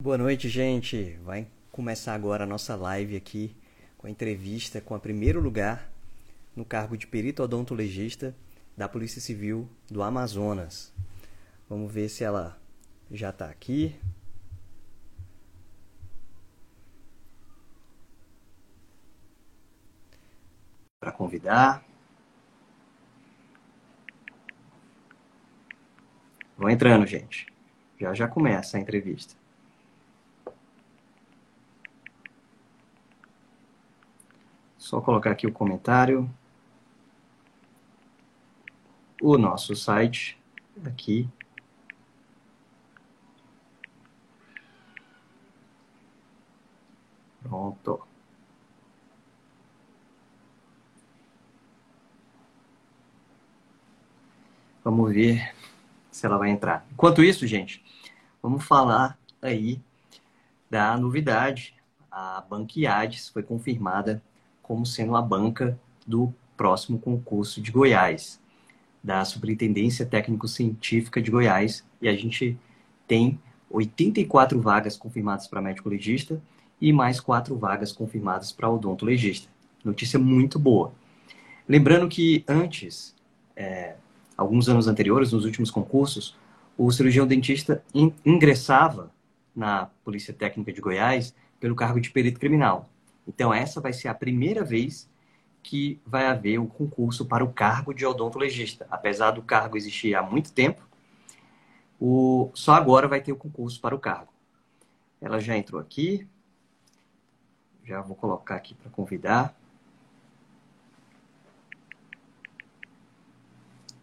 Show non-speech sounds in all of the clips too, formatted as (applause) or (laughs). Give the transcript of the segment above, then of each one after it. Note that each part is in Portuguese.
Boa noite, gente. Vai começar agora a nossa live aqui com a entrevista com a primeiro lugar no cargo de perito odontologista da Polícia Civil do Amazonas. Vamos ver se ela já está aqui. Para convidar. Vão entrando, gente. Já já começa a entrevista. Só colocar aqui o comentário. O nosso site aqui. Pronto. Vamos ver se ela vai entrar. Enquanto isso, gente, vamos falar aí da novidade. A Banquiades foi confirmada como sendo a banca do próximo concurso de Goiás, da Superintendência Técnico-Científica de Goiás. E a gente tem 84 vagas confirmadas para médico legista e mais quatro vagas confirmadas para odontologista. Notícia muito boa. Lembrando que antes, é, alguns anos anteriores, nos últimos concursos, o cirurgião dentista ingressava na Polícia Técnica de Goiás pelo cargo de perito criminal. Então, essa vai ser a primeira vez que vai haver o concurso para o cargo de odontologista. Apesar do cargo existir há muito tempo, o... só agora vai ter o concurso para o cargo. Ela já entrou aqui. Já vou colocar aqui para convidar.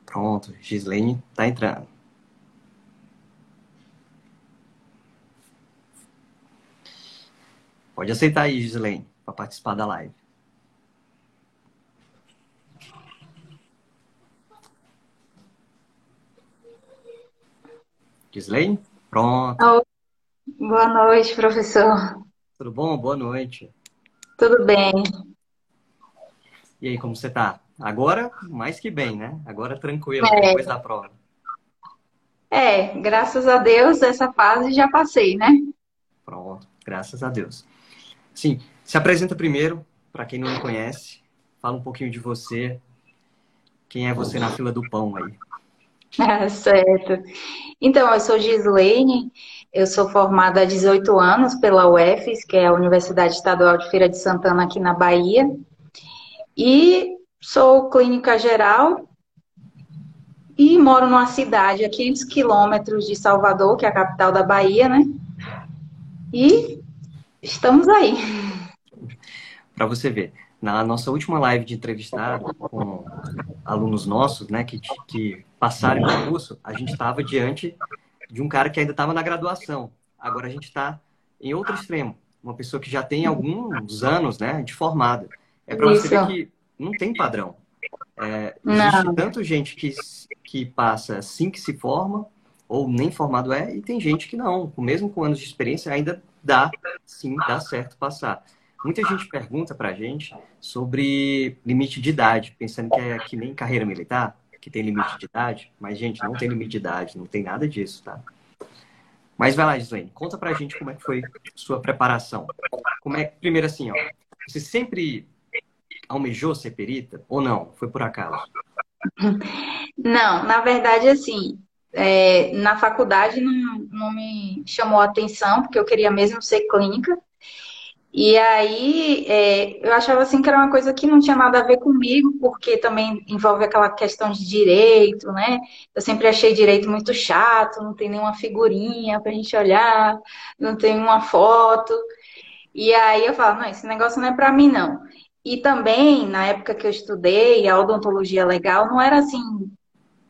Pronto, Gislaine está entrando. Pode aceitar aí, Gislaine para participar da live. Gislaine? Pronto. Boa noite, professor. Tudo bom? Boa noite. Tudo bem. E aí, como você tá? Agora, mais que bem, né? Agora tranquilo, é. depois da prova. É, graças a Deus, essa fase já passei, né? Pronto, graças a Deus. Sim, se apresenta primeiro, para quem não me conhece. Fala um pouquinho de você. Quem é você na fila do pão aí? (laughs) Ah, certo. Então, eu sou Gislaine, eu sou formada há 18 anos pela UFES, que é a Universidade Estadual de Feira de Santana, aqui na Bahia. E sou clínica geral e moro numa cidade a 500 quilômetros de Salvador, que é a capital da Bahia, né? E estamos aí (laughs) para você ver. Na nossa última live de entrevistado com alunos nossos, né, que, que passaram o curso, a gente estava diante de um cara que ainda estava na graduação. Agora a gente está em outro extremo, uma pessoa que já tem alguns anos, né, de formada. É para você ver que não tem padrão. É, existe não. tanto gente que, que passa assim que se forma, ou nem formado é, e tem gente que não, mesmo com anos de experiência, ainda dá, sim, dá certo passar. Muita gente pergunta pra gente sobre limite de idade, pensando que é que nem carreira militar, que tem limite de idade. Mas, gente, não tem limite de idade, não tem nada disso, tá? Mas vai lá, Gislaine, conta pra gente como é que foi sua preparação. Como é primeiro assim, ó, você sempre almejou ser perita ou não? Foi por acaso? Não, na verdade, assim, é, na faculdade não, não me chamou a atenção, porque eu queria mesmo ser clínica. E aí é, eu achava assim que era uma coisa que não tinha nada a ver comigo, porque também envolve aquela questão de direito, né? Eu sempre achei direito muito chato, não tem nenhuma figurinha pra gente olhar, não tem uma foto. E aí eu falo, não, esse negócio não é para mim, não. E também, na época que eu estudei, a odontologia legal não era assim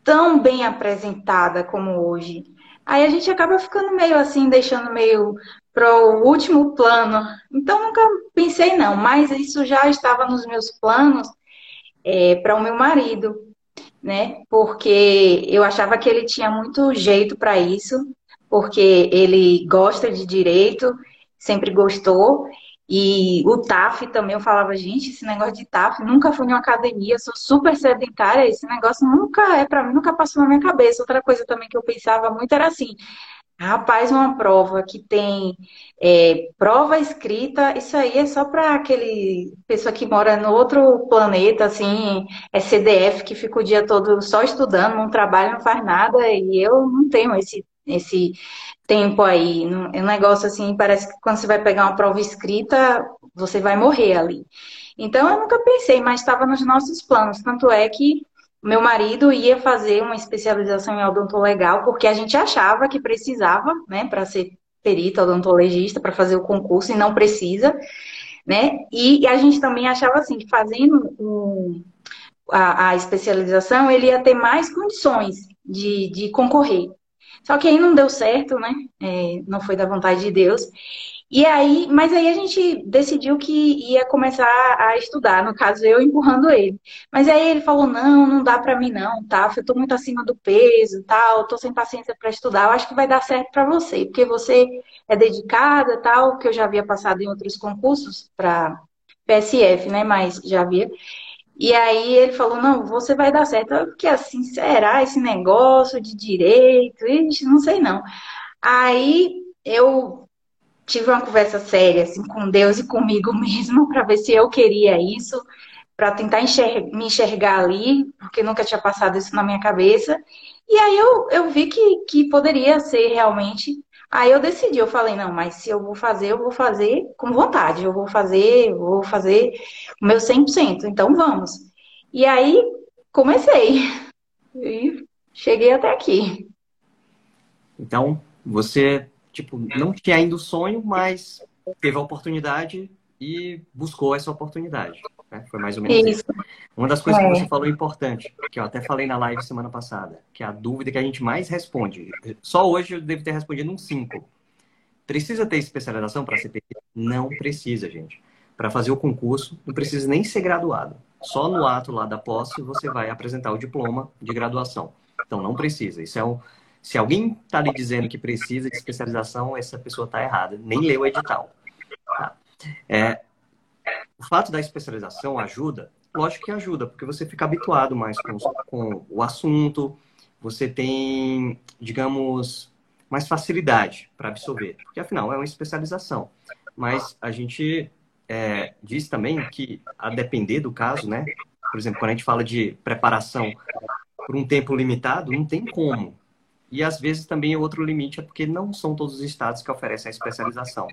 tão bem apresentada como hoje. Aí a gente acaba ficando meio assim, deixando meio para o último plano. Então, nunca pensei não, mas isso já estava nos meus planos é, para o meu marido, né? Porque eu achava que ele tinha muito jeito para isso, porque ele gosta de direito, sempre gostou. E o TAF também, eu falava, gente, esse negócio de TAF, nunca fui em uma academia, sou super sedentária, esse negócio nunca é para mim, nunca passou na minha cabeça. Outra coisa também que eu pensava muito era assim, Rapaz, uma prova que tem é, prova escrita, isso aí é só para aquele pessoa que mora no outro planeta, assim, é CDF que fica o dia todo só estudando, não trabalha, não faz nada, e eu não tenho esse, esse tempo aí. É um negócio assim, parece que quando você vai pegar uma prova escrita, você vai morrer ali. Então eu nunca pensei, mas estava nos nossos planos. Tanto é que meu marido ia fazer uma especialização em odontolegal, porque a gente achava que precisava, né, para ser perito odontologista, para fazer o concurso, e não precisa, né? E a gente também achava assim, que fazendo um, a, a, especialização, ele ia ter mais condições de, de concorrer. Só que aí não deu certo, né? É, não foi da vontade de Deus. E aí, mas aí a gente decidiu que ia começar a estudar, no caso eu empurrando ele. Mas aí ele falou: "Não, não dá para mim não, tá? Eu tô muito acima do peso, tal, tô sem paciência para estudar. Eu acho que vai dar certo para você, porque você é dedicada, tal, que eu já havia passado em outros concursos para PSF, né, mas já havia. E aí ele falou: "Não, você vai dar certo". Fiquei assim: "Será esse negócio de direito? Ixi, não sei não". Aí eu tive uma conversa séria assim, com Deus e comigo (laughs) mesmo para ver se eu queria isso, para tentar enxergar, me enxergar ali, porque nunca tinha passado isso na minha cabeça. E aí eu, eu vi que, que poderia ser realmente. Aí eu decidi, eu falei, não, mas se eu vou fazer, eu vou fazer com vontade, eu vou fazer, eu vou fazer o meu 100%, então vamos. E aí comecei. (laughs) E cheguei até aqui. Então, você tipo, não tinha ainda o sonho, mas teve a oportunidade e buscou essa oportunidade. Né? Foi mais ou menos isso. isso. Uma das coisas é. que você falou importante, que eu até falei na live semana passada, que é a dúvida que a gente mais responde. Só hoje eu devo ter respondido um 5. Precisa ter especialização para ser PT? Não precisa, gente. Para fazer o concurso, não precisa nem ser graduado. Só no ato lá da posse você vai apresentar o diploma de graduação. Então não precisa. Isso é um, se alguém está lhe dizendo que precisa de especialização, essa pessoa está errada. Nem leu o edital. Tá? É, o fato da especialização ajuda? Lógico que ajuda, porque você fica habituado mais com, com o assunto, você tem, digamos, mais facilidade para absorver, porque afinal é uma especialização. Mas a gente é, diz também que, a depender do caso, né? Por exemplo, quando a gente fala de preparação por um tempo limitado, não tem como e às vezes também outro limite é porque não são todos os estados que oferecem a especialização.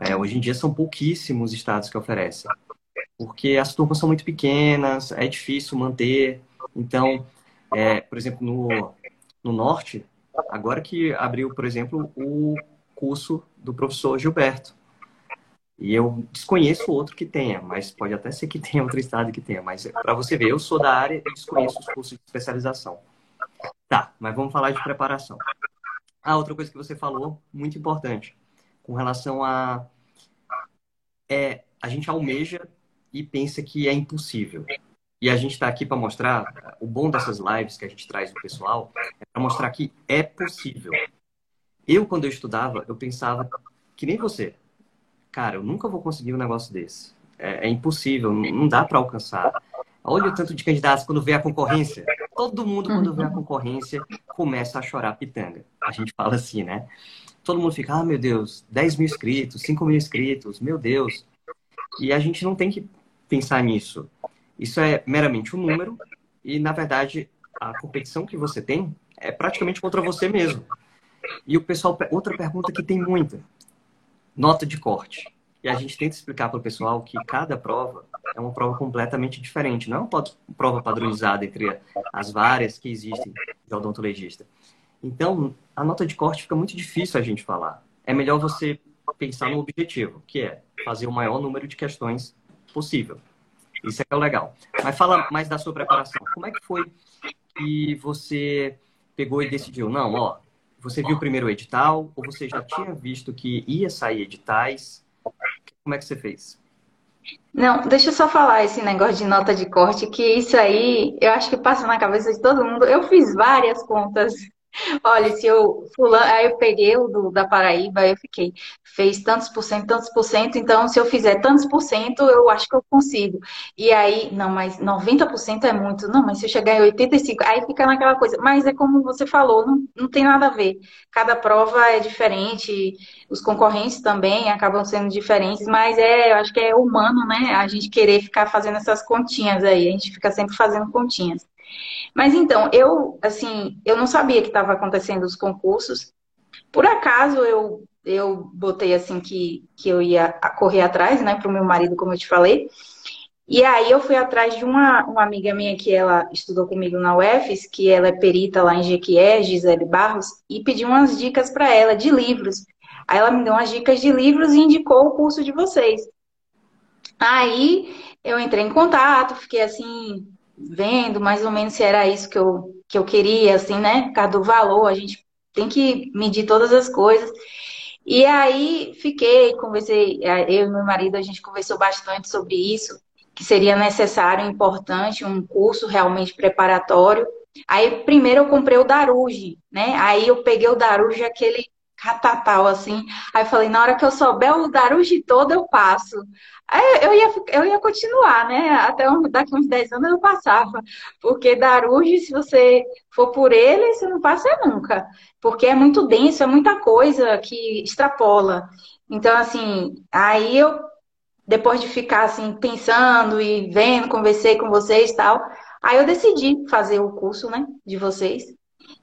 É, hoje em dia são pouquíssimos estados que oferecem, porque as turmas são muito pequenas, é difícil manter. Então, é, por exemplo, no, no norte, agora que abriu, por exemplo, o curso do professor Gilberto. E eu desconheço outro que tenha, mas pode até ser que (laughs) tenha outro estado que tenha. Mas para você ver, eu sou da área e desconheço os cursos de especialização. Tá, mas vamos falar de preparação. Ah, outra coisa que você falou, muito importante, com relação a. É, a gente almeja e pensa que é impossível. E a gente está aqui para mostrar, o bom dessas lives que a gente traz do pessoal, é para mostrar que é possível. Eu, quando eu estudava, eu pensava que nem você. Cara, eu nunca vou conseguir um negócio desse. É, é impossível, não dá para alcançar. Olha o tanto de candidatos quando vê a concorrência. Todo mundo, quando vê a concorrência, começa a chorar pitanga. A gente fala assim, né? Todo mundo fica, ah, meu Deus, 10 mil inscritos, 5 mil inscritos, meu Deus. E a gente não tem que pensar nisso. Isso é meramente um número e, na verdade, a competição que você tem é praticamente contra você mesmo. E o pessoal, outra pergunta que tem muita, nota de corte. E a gente tenta explicar para o pessoal que cada prova é uma prova completamente diferente. Não é uma prova padronizada entre as várias que existem de odontologista. Então, a nota de corte fica muito difícil a gente falar. É melhor você pensar no objetivo, que é fazer o maior número de questões possível. Isso é o legal. Mas fala mais da sua preparação. Como é que foi que você pegou e decidiu? Não, ó, você viu primeiro o edital ou você já tinha visto que ia sair editais? Como é que você fez? Não, deixa eu só falar esse negócio de nota de corte, que isso aí eu acho que passa na cabeça de todo mundo. Eu fiz várias contas Olha, se eu fulano, aí eu peguei o do, da Paraíba, aí eu fiquei, fez tantos por cento, tantos por cento, então se eu fizer tantos por cento, eu acho que eu consigo. E aí, não, mas 90% é muito. Não, mas se eu chegar em 85, aí fica naquela coisa. Mas é como você falou, não, não tem nada a ver. Cada prova é diferente, os concorrentes também acabam sendo diferentes, mas é, eu acho que é humano, né? A gente querer ficar fazendo essas continhas aí, a gente fica sempre fazendo continhas. Mas então, eu, assim, eu não sabia que estava acontecendo os concursos. Por acaso eu eu botei assim que, que eu ia correr atrás, né, para o meu marido, como eu te falei. E aí eu fui atrás de uma, uma amiga minha que ela estudou comigo na UFES, que ela é perita lá em Jequié, Gisele Barros, e pedi umas dicas para ela de livros. Aí ela me deu umas dicas de livros e indicou o curso de vocês. Aí eu entrei em contato, fiquei assim, vendo mais ou menos se era isso que eu, que eu queria, assim, né? Por causa do valor, a gente tem que medir todas as coisas. E aí fiquei, conversei, eu e meu marido, a gente conversou bastante sobre isso, que seria necessário, importante, um curso realmente preparatório. Aí primeiro eu comprei o Daruge, né? Aí eu peguei o Daruge, aquele catatal, assim. Aí eu falei, na hora que eu souber o Daruge todo, eu passo. Aí eu ia, eu ia continuar, né? Até daqui uns 10 anos eu passava. Porque Daruge, se você for por ele, você não passa nunca. Porque é muito denso, é muita coisa que extrapola. Então, assim, aí eu, depois de ficar assim, pensando e vendo, conversei com vocês e tal, aí eu decidi fazer o curso, né, de vocês.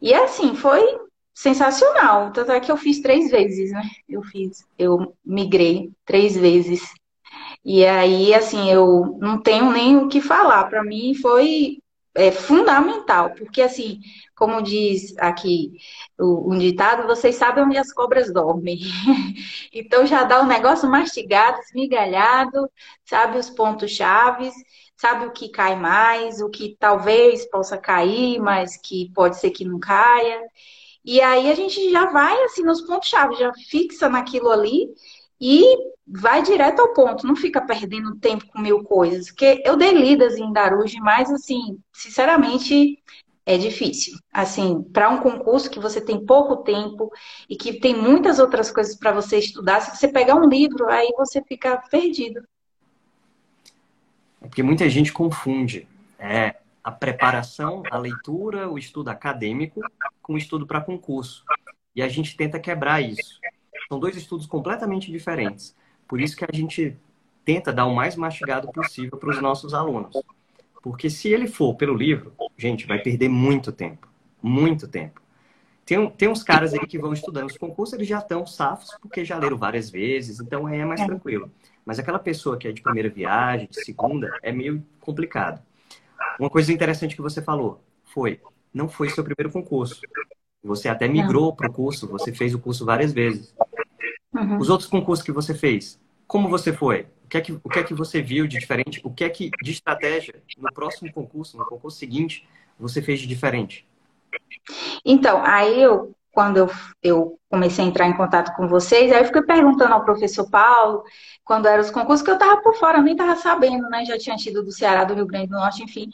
E assim, foi sensacional. Tanto é que eu fiz três vezes, né? Eu fiz, eu migrei três vezes. E aí, assim, eu não tenho nem o que falar. Para mim foi é, fundamental, porque assim, como diz aqui o, um ditado, vocês sabem onde as cobras dormem. (laughs) então já dá o um negócio mastigado, esmigalhado, sabe os pontos chaves, sabe o que cai mais, o que talvez possa cair, mas que pode ser que não caia. E aí a gente já vai assim nos pontos-chave, já fixa naquilo ali e vai direto ao ponto, não fica perdendo tempo com mil coisas. Porque eu dei lidas em Daruge, mas assim, sinceramente, é difícil. Assim, para um concurso que você tem pouco tempo e que tem muitas outras coisas para você estudar, se você pegar um livro, aí você fica perdido. É porque muita gente confunde. É, a preparação, a leitura, o estudo acadêmico com o estudo para concurso. E a gente tenta quebrar isso. São dois estudos completamente diferentes. Por isso que a gente tenta dar o mais mastigado possível para os nossos alunos. Porque se ele for pelo livro, gente, vai perder muito tempo. Muito tempo. Tem, tem uns caras aí que vão estudando os concursos, eles já estão safos porque já leram várias vezes, então é mais é. tranquilo. Mas aquela pessoa que é de primeira viagem, de segunda, é meio complicado. Uma coisa interessante que você falou foi, não foi seu primeiro concurso. Você até migrou para o curso, você fez o curso várias vezes. Uhum. Os outros concursos que você fez, como você foi? O que, é que, o que é que você viu de diferente? O que é que de estratégia no próximo concurso, no concurso seguinte, você fez de diferente? Então, aí eu quando eu, eu comecei a entrar em contato com vocês, aí eu fiquei perguntando ao professor Paulo, quando eram os concursos, que eu estava por fora, nem estava sabendo, né? Já tinha tido do Ceará, do Rio Grande do Norte, enfim.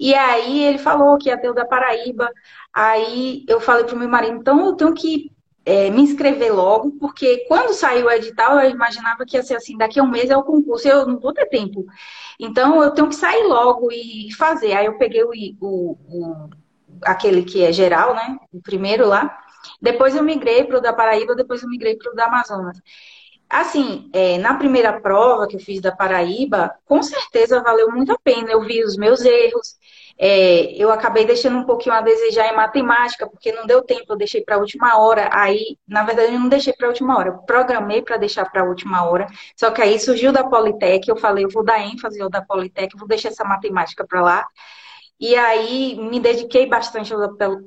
E aí ele falou que ia ter o da Paraíba. Aí eu falei para o meu marido, então eu tenho que é, me inscrever logo, porque quando saiu o edital, eu imaginava que ia ser assim, daqui a um mês é o concurso, eu não vou ter tempo. Então eu tenho que sair logo e fazer. Aí eu peguei o, o, o aquele que é geral, né? O primeiro lá. Depois eu migrei para o da Paraíba, depois eu migrei para o da Amazonas. Assim, é, na primeira prova que eu fiz da Paraíba, com certeza valeu muito a pena. Eu vi os meus erros. É, eu acabei deixando um pouquinho a desejar em matemática, porque não deu tempo, eu deixei para a última hora. Aí, na verdade, eu não deixei para a última hora, eu programei para deixar para a última hora. Só que aí surgiu da Politec, eu falei, eu vou dar ênfase ao da Politec, vou deixar essa matemática para lá. E aí me dediquei bastante ao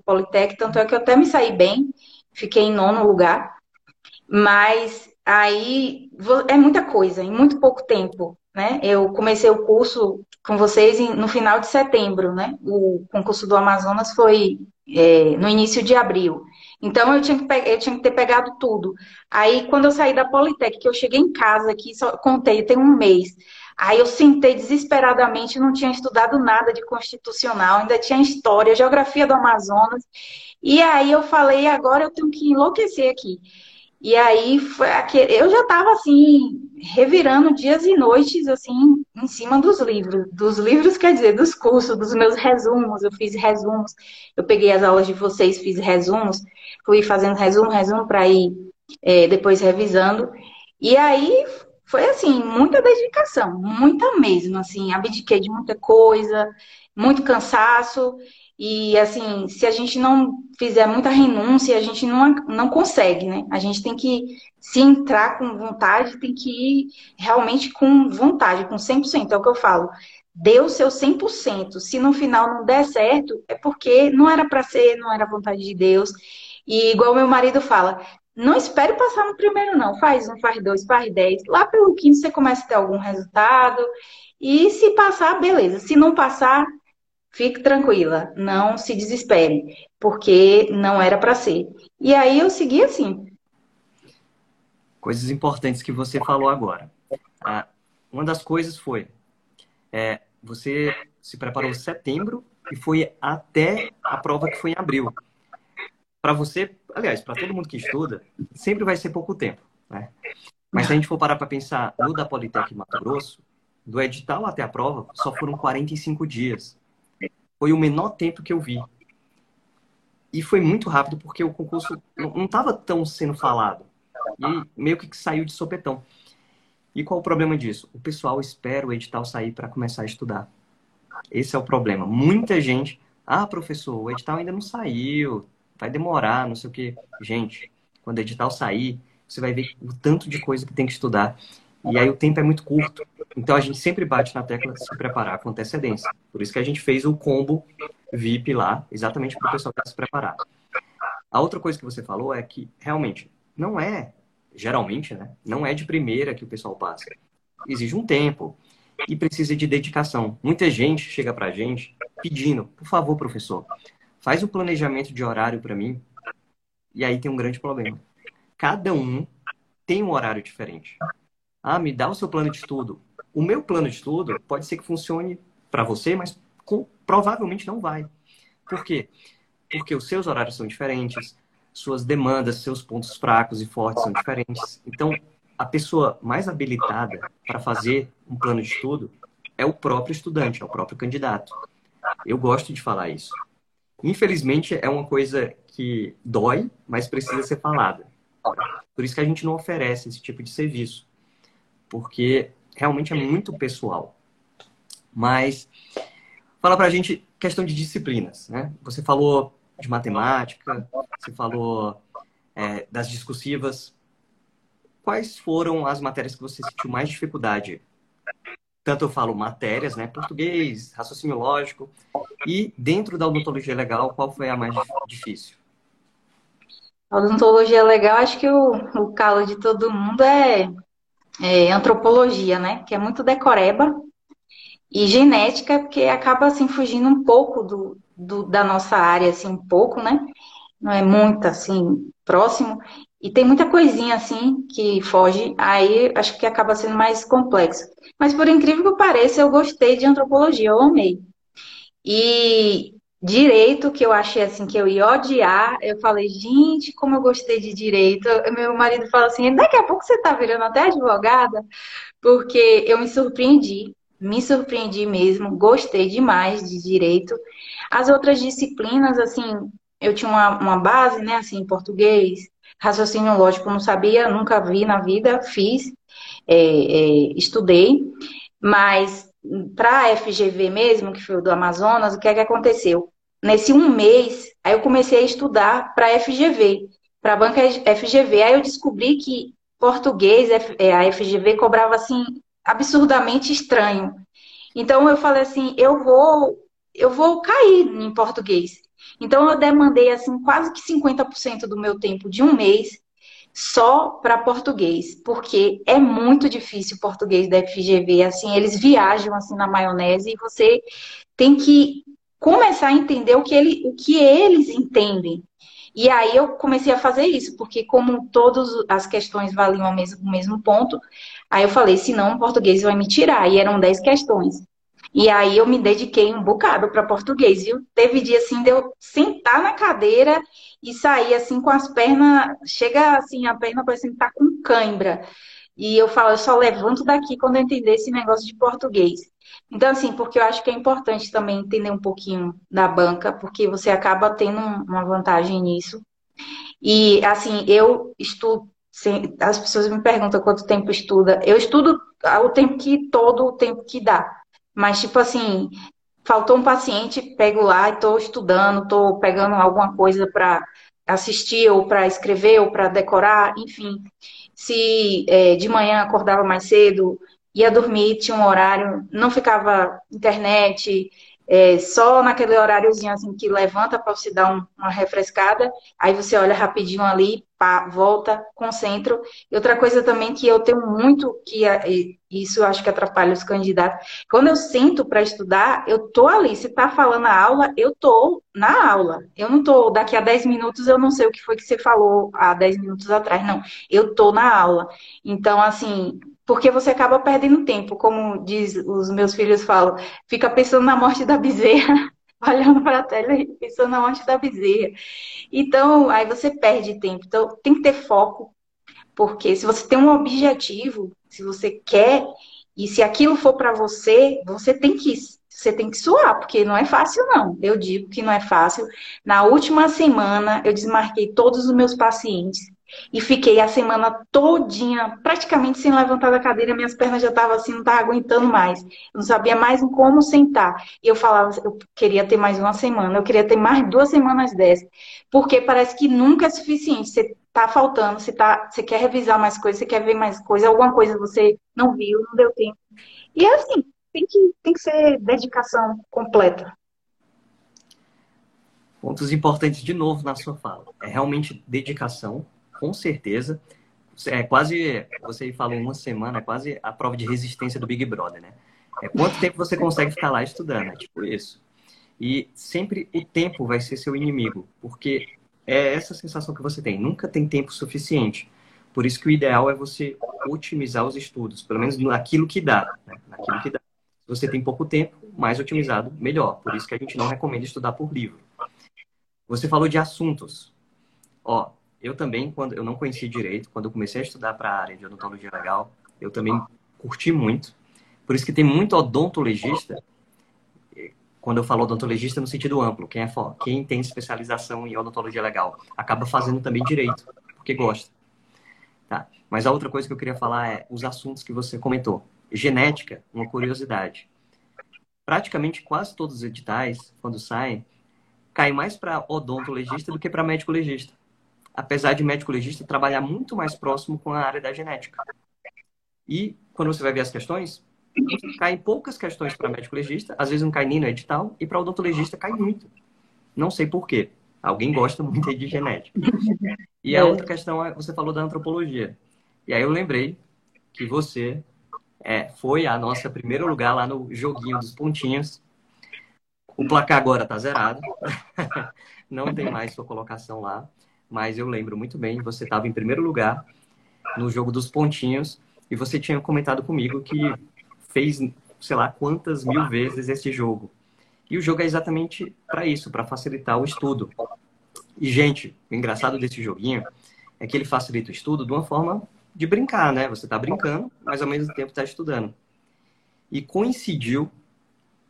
Politec, tanto é que eu até me saí bem, fiquei em nono lugar. Mas aí é muita coisa, em muito pouco tempo. né? Eu comecei o curso com vocês no final de setembro, né? O concurso do Amazonas foi é, no início de abril. Então eu tinha, que, eu tinha que ter pegado tudo. Aí quando eu saí da Politec, que eu cheguei em casa aqui, só contei, tem um mês. Aí eu sentei desesperadamente, não tinha estudado nada de constitucional, ainda tinha história, geografia do Amazonas. E aí eu falei, agora eu tenho que enlouquecer aqui. E aí eu já estava assim, revirando dias e noites assim em cima dos livros, dos livros quer dizer, dos cursos, dos meus resumos, eu fiz resumos. Eu peguei as aulas de vocês, fiz resumos, fui fazendo resumo, resumo para ir é, depois revisando. E aí foi assim, muita dedicação, muita mesmo, assim, abdiquei de muita coisa, muito cansaço. E assim, se a gente não fizer muita renúncia, a gente não, não consegue, né? A gente tem que se entrar com vontade, tem que ir realmente com vontade, com 100%, é o que eu falo. Dê o seu 100%. Se no final não der certo, é porque não era para ser, não era vontade de Deus. E igual meu marido fala, não espere passar no primeiro, não. Faz um, faz dois, faz dez. Lá pelo quinto você começa a ter algum resultado. E se passar, beleza. Se não passar, fique tranquila, não se desespere, porque não era para ser. E aí eu segui assim. Coisas importantes que você falou agora. Ah, uma das coisas foi, é, você se preparou em setembro e foi até a prova que foi em abril. Para você, aliás, para todo mundo que estuda, sempre vai ser pouco tempo, né? Mas se a gente for parar para pensar no da Politec Mato Grosso, do edital até a prova, só foram 45 dias. Foi o menor tempo que eu vi. E foi muito rápido porque o concurso não estava tão sendo falado. E meio que saiu de sopetão. E qual o problema disso? O pessoal espera o edital sair para começar a estudar. Esse é o problema. Muita gente, ah, professor, o edital ainda não saiu, vai demorar, não sei o quê. Gente, quando o edital sair, você vai ver o tanto de coisa que tem que estudar. E aí o tempo é muito curto. Então a gente sempre bate na tecla de se preparar com antecedência. Por isso que a gente fez o combo VIP lá, exatamente para o pessoal se preparar. A outra coisa que você falou é que realmente não é, geralmente, né? Não é de primeira que o pessoal passa. Exige um tempo e precisa de dedicação. Muita gente chega para a gente pedindo, por favor, professor, faz um planejamento de horário para mim. E aí tem um grande problema. Cada um tem um horário diferente. Ah, me dá o seu plano de estudo. O meu plano de estudo pode ser que funcione para você, mas com, provavelmente não vai. Por quê? Porque os seus horários são diferentes, suas demandas, seus pontos fracos e fortes são diferentes. Então, a pessoa mais habilitada para fazer um plano de estudo é o próprio estudante, é o próprio candidato. Eu gosto de falar isso. Infelizmente, é uma coisa que dói, mas precisa ser falada. Por isso que a gente não oferece esse tipo de serviço porque realmente é muito pessoal. Mas fala pra gente questão de disciplinas, né? Você falou de matemática, você falou é, das discursivas. Quais foram as matérias que você sentiu mais dificuldade? Tanto eu falo matérias, né? Português, raciocínio lógico. E dentro da odontologia legal, qual foi a mais difícil? A odontologia legal, acho que o, o calo de todo mundo é é, antropologia, né? Que é muito decoreba, e genética, porque acaba assim fugindo um pouco do, do, da nossa área, assim, um pouco, né? Não é muito assim próximo. E tem muita coisinha assim que foge, aí acho que acaba sendo mais complexo. Mas por incrível que pareça, eu gostei de antropologia, eu amei. E Direito, que eu achei assim que eu ia odiar, eu falei, gente, como eu gostei de direito. Meu marido fala assim: daqui a pouco você tá virando até advogada, porque eu me surpreendi, me surpreendi mesmo, gostei demais de direito. As outras disciplinas, assim, eu tinha uma, uma base, né, assim, em português, raciocínio lógico, não sabia, nunca vi na vida, fiz, é, é, estudei, mas para a FGV mesmo, que foi do Amazonas, o que é que aconteceu? Nesse um mês, aí eu comecei a estudar para FGV, para a banca FGV. Aí eu descobri que português, é, a FGV cobrava assim absurdamente estranho. Então eu falei assim, eu vou, eu vou cair em português. Então eu demandei assim quase que 50% do meu tempo de um mês só para português, porque é muito difícil o português da FGV, assim, eles viajam assim na maionese e você tem que começar a entender o que, ele, o que eles entendem. E aí eu comecei a fazer isso, porque como todas as questões valiam o mesmo, o mesmo ponto, aí eu falei, se não, o português vai me tirar. E eram 10 questões. E aí eu me dediquei um bocado para português, viu? Teve dia assim de eu sentar na cadeira e sair assim com as pernas, chega assim, a perna parecendo estar tá com cãibra. E eu falo, eu só levanto daqui quando eu entender esse negócio de português. Então, assim, porque eu acho que é importante também entender um pouquinho da banca, porque você acaba tendo uma vantagem nisso. E, assim, eu estudo, as pessoas me perguntam quanto tempo estuda. Eu estudo o tempo que todo o tempo que dá. Mas, tipo assim, faltou um paciente, pego lá e estou estudando, estou pegando alguma coisa para assistir, ou para escrever, ou para decorar, enfim. Se é, de manhã acordava mais cedo, ia dormir, tinha um horário, não ficava internet, é, só naquele horáriozinho assim que levanta para você dar um, uma refrescada, aí você olha rapidinho ali, volta, concentra. E outra coisa também que eu tenho muito, que isso eu acho que atrapalha os candidatos, quando eu sinto para estudar, eu tô ali, se tá falando a aula, eu tô na aula. Eu não tô, daqui a 10 minutos eu não sei o que foi que você falou há 10 minutos atrás, não. Eu tô na aula. Então, assim, porque você acaba perdendo tempo, como diz os meus filhos falam, fica pensando na morte da bezerra, (laughs) olhando para a tela e pensando na morte da bezerra. Então, aí você perde tempo. Então, tem que ter foco, porque se você tem um objetivo, se você quer, e se aquilo for para você, você tem que você tem que suar, porque não é fácil não. Eu digo que não é fácil. Na última semana eu desmarquei todos os meus pacientes e fiquei a semana todinha, praticamente sem levantar da cadeira, minhas pernas já estavam assim, não estava aguentando mais. Eu não sabia mais como sentar. E eu falava, eu queria ter mais uma semana, eu queria ter mais duas semanas dessas. Porque parece que nunca é suficiente. Você está faltando, você, tá, você quer revisar mais coisas, você quer ver mais coisas, alguma coisa você não viu, não deu tempo. E é assim, tem que, tem que ser dedicação completa. Pontos importantes de novo na sua fala. É realmente dedicação, com certeza. É quase, você falou uma semana, é quase a prova de resistência do Big Brother, né? É quanto tempo você consegue ficar lá estudando, é tipo isso. E sempre o tempo vai ser seu inimigo, porque é essa sensação que você tem. Nunca tem tempo suficiente. Por isso que o ideal é você otimizar os estudos, pelo menos naquilo que dá, né? naquilo que dá. Se você tem pouco tempo, mais otimizado, melhor. Por isso que a gente não recomenda estudar por livro. Você falou de assuntos. Ó, eu também, quando eu não conhecia direito, quando eu comecei a estudar para a área de odontologia legal, eu também curti muito. Por isso que tem muito odontologista, quando eu falo odontologista no sentido amplo, quem, é, quem tem especialização em odontologia legal, acaba fazendo também direito, porque gosta. Tá. Mas a outra coisa que eu queria falar é os assuntos que você comentou. Genética, uma curiosidade. Praticamente quase todos os editais, quando saem, caem mais para odontologista do que para médico legista apesar de médico legista trabalhar muito mais próximo com a área da genética. E quando você vai ver as questões, caem poucas questões para médico legista, às vezes não cai nem no edital, e para odontologista cai muito. Não sei por quê. Alguém gosta muito de genética. E a outra questão é, você falou da antropologia. E aí eu lembrei que você é, foi a nossa primeiro lugar lá no joguinho dos pontinhos. O placar agora está zerado. (laughs) Não tem mais sua colocação lá mas eu lembro muito bem, você estava em primeiro lugar no jogo dos pontinhos e você tinha comentado comigo que fez, sei lá, quantas mil vezes esse jogo. E o jogo é exatamente para isso, para facilitar o estudo. E, gente, o engraçado desse joguinho é que ele facilita o estudo de uma forma de brincar, né? Você está brincando, mas ao mesmo tempo está estudando. E coincidiu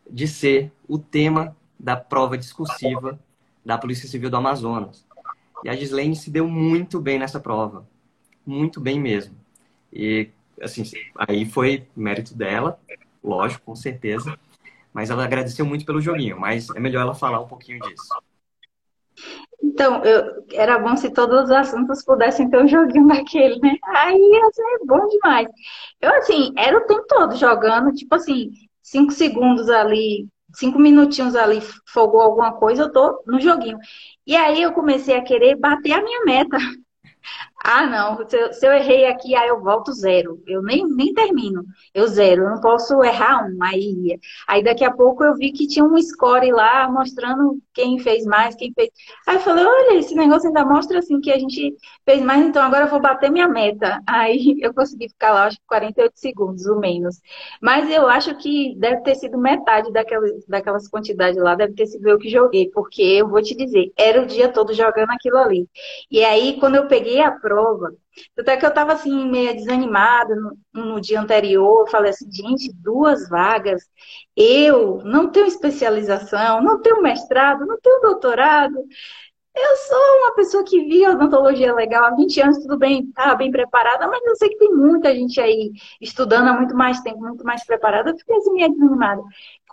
de ser o tema da prova discursiva da Polícia Civil do Amazonas. E a Gislaine se deu muito bem nessa prova. Muito bem mesmo. E, assim, aí foi mérito dela, lógico, com certeza. Mas ela agradeceu muito pelo joguinho. Mas é melhor ela falar um pouquinho disso. Então, eu, era bom se todos os assuntos pudessem ter um joguinho daquele, né? Aí ia ser bom demais. Eu, assim, era o tempo todo jogando, tipo assim, cinco segundos ali, cinco minutinhos ali, fogou alguma coisa, eu tô no joguinho. E aí eu comecei a querer bater a minha meta. Ah, não, se eu, se eu, errei aqui, aí eu volto zero. Eu nem, nem termino. Eu zero, eu não posso errar um. Aí, aí daqui a pouco eu vi que tinha um score lá mostrando quem fez mais, quem fez. Aí eu falei, olha, esse negócio ainda mostra assim que a gente fez mais, então agora eu vou bater minha meta. (laughs) Aí eu consegui ficar lá, acho que 48 segundos, ou menos. Mas eu acho que deve ter sido metade daquelas, daquelas quantidades lá, deve ter sido eu que joguei, porque eu vou te dizer, era o dia todo jogando aquilo ali. E aí, quando eu peguei a prova, prova. Até que eu estava assim, meio desanimada no, no, dia anterior. Eu falei assim, gente, duas vagas. Eu não tenho especialização, não tenho mestrado, não tenho doutorado. Eu sou uma pessoa que via odontologia legal há 20 anos, tudo bem, estava bem preparada, mas eu sei que tem muita gente aí estudando há muito mais tempo, muito mais preparada. Eu fiquei assim meio desanimada.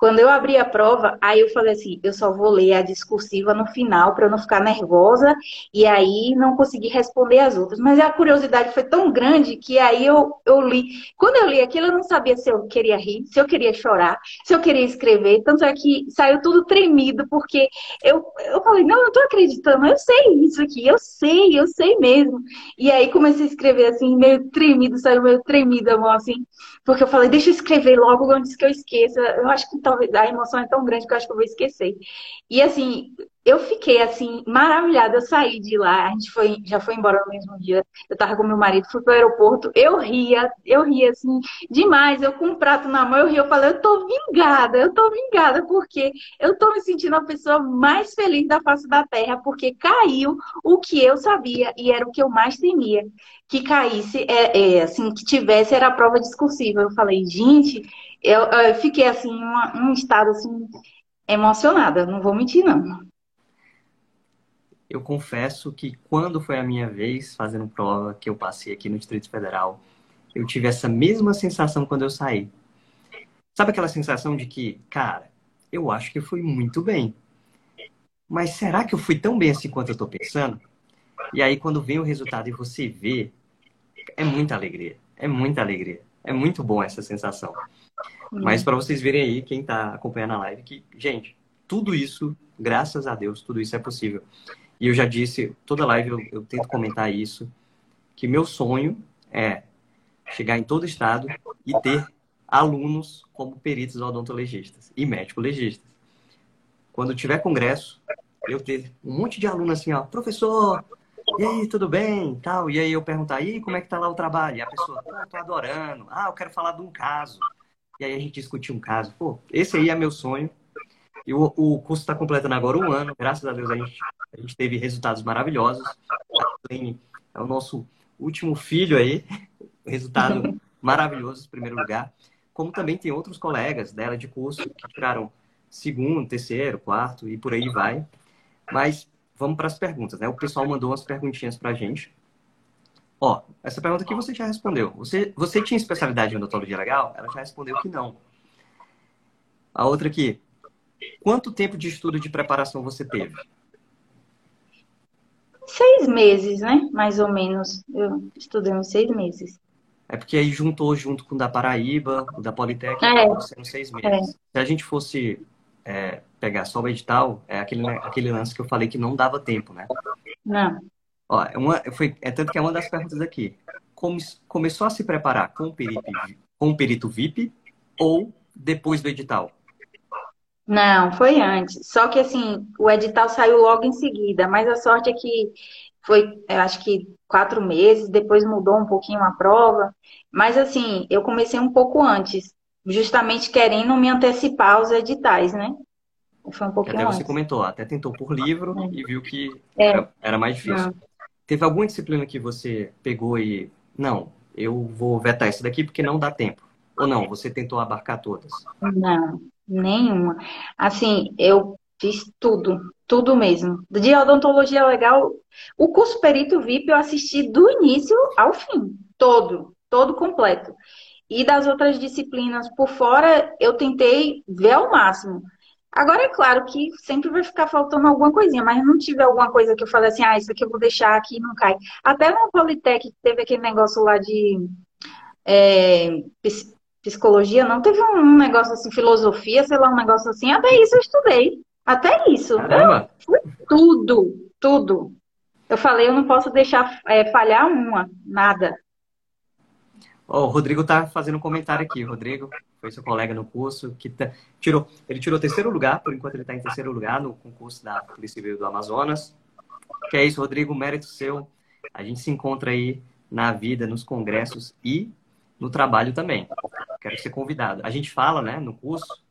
Quando eu abri a prova, aí eu falei assim, eu só vou ler a discursiva no final para eu não ficar nervosa e aí não conseguir responder as outras. Mas a curiosidade foi tão grande que aí eu, eu li. Quando eu li aquilo, eu não sabia se eu queria rir, se eu queria chorar, se eu queria escrever. Tanto é que saiu tudo tremido, porque eu, eu falei, não, eu não tô acreditando, eu sei isso aqui, eu sei, eu sei mesmo. E aí comecei a escrever assim, meio tremido, saiu meio tremida a mão assim, porque eu falei, deixa eu escrever logo antes que eu esqueça. Eu acho que talvez a emoção é tão grande que eu acho que eu vou esquecer. E assim, eu fiquei assim, maravilhada. Eu saí de lá, a gente foi, já foi embora no mesmo dia. Eu tava com meu marido, fui pro aeroporto, eu ria, eu ria assim, demais. Eu com um prato na mão, eu ria, eu falei, eu tô vingada, eu tô vingada, porque eu tô me sentindo a pessoa mais feliz da face da terra, porque caiu o que eu sabia e era o que eu mais temia. Que caísse, é, é assim, que tivesse, era a prova discursiva. Eu falei, gente, eu, eu fiquei assim, em um estado assim, emocionada, não vou mentir, não eu confesso que quando foi a minha vez fazendo prova que eu passei aqui no Distrito Federal, eu tive essa mesma sensação quando eu saí. Sabe aquela sensação de que, cara, eu acho que eu fui muito bem. Mas será que eu fui tão bem assim quanto eu tô pensando? E aí, quando vem o resultado e você vê, é muita alegria. É muita alegria. É muito bom essa sensação. Mas para vocês verem aí, quem está acompanhando a live, que, gente, tudo isso, graças a Deus, tudo isso é possível. E eu já disse, toda live eu, eu tento comentar isso, que meu sonho é chegar em todo estado e ter alunos como peritos odontologistas e médico-legistas. Quando tiver congresso, eu ter um monte de aluno assim, ó, professor, e aí, tudo bem? Tal. E aí eu perguntar, e como é que tá lá o trabalho? E a pessoa, pô, tô adorando. Ah, eu quero falar de um caso. E aí a gente discutir um caso. Pô, esse aí é meu sonho. E o, o curso está completando agora um ano. Graças a Deus a gente, a gente teve resultados maravilhosos. É o nosso último filho aí. (laughs) Resultado maravilhoso, em primeiro lugar. Como também tem outros colegas dela de curso que tiraram segundo, terceiro, quarto e por aí vai. Mas vamos para as perguntas, né? O pessoal mandou umas perguntinhas para a gente. Ó, essa pergunta aqui você já respondeu. Você, você tinha especialidade em odontologia legal? Ela já respondeu que não. A outra aqui, Quanto tempo de estudo de preparação você teve? Seis meses, né? Mais ou menos. Eu estudei uns seis meses. É porque aí juntou junto com o da Paraíba, o da Politécnica, é. sendo seis meses. É. Se a gente fosse é, pegar só o edital, é aquele, aquele lance que eu falei que não dava tempo, né? Não. Ó, é, uma, foi, é tanto que é uma das perguntas aqui. Come, começou a se preparar com o perito, com o perito VIP ou depois do edital? Não, foi antes. Só que assim, o edital saiu logo em seguida, mas a sorte é que foi, acho que quatro meses, depois mudou um pouquinho a prova. Mas assim, eu comecei um pouco antes, justamente querendo me antecipar aos editais, né? Foi um pouquinho até antes. você comentou, até tentou por livro é. e viu que é. era, era, mais difícil. Não. Teve alguma disciplina que você pegou e, não, eu vou vetar isso daqui porque não dá tempo? Ou não, você tentou abarcar todas? Não, Nenhuma. Assim, eu fiz tudo, tudo mesmo. De odontologia legal, o curso perito VIP eu assisti do início ao fim, todo, todo completo. E das outras disciplinas por fora, eu tentei ver ao máximo. Agora, é claro que sempre vai ficar faltando alguma coisinha, mas não tive alguma coisa que eu falei assim, ah, isso aqui eu vou deixar aqui e não cai. Até no Politec teve aquele negócio lá de é, psicologia, não teve um negócio assim, filosofia, sei lá, um negócio assim. Até isso eu estudei. Até isso. Caramba. Eu, tudo, tudo. Eu falei, eu não posso deixar é, falhar uma, nada. Oh, o Rodrigo tá fazendo um comentário aqui. Rodrigo foi seu colega no curso que tá, tirou, ele tirou terceiro lugar, por enquanto ele está em terceiro lugar no concurso da Polícia Civil do Amazonas. Que é isso, Rodrigo, mérito seu. A gente se encontra aí na vida, nos congressos e no trabalho também. Quero ser convidado. A gente fala, né, no curso,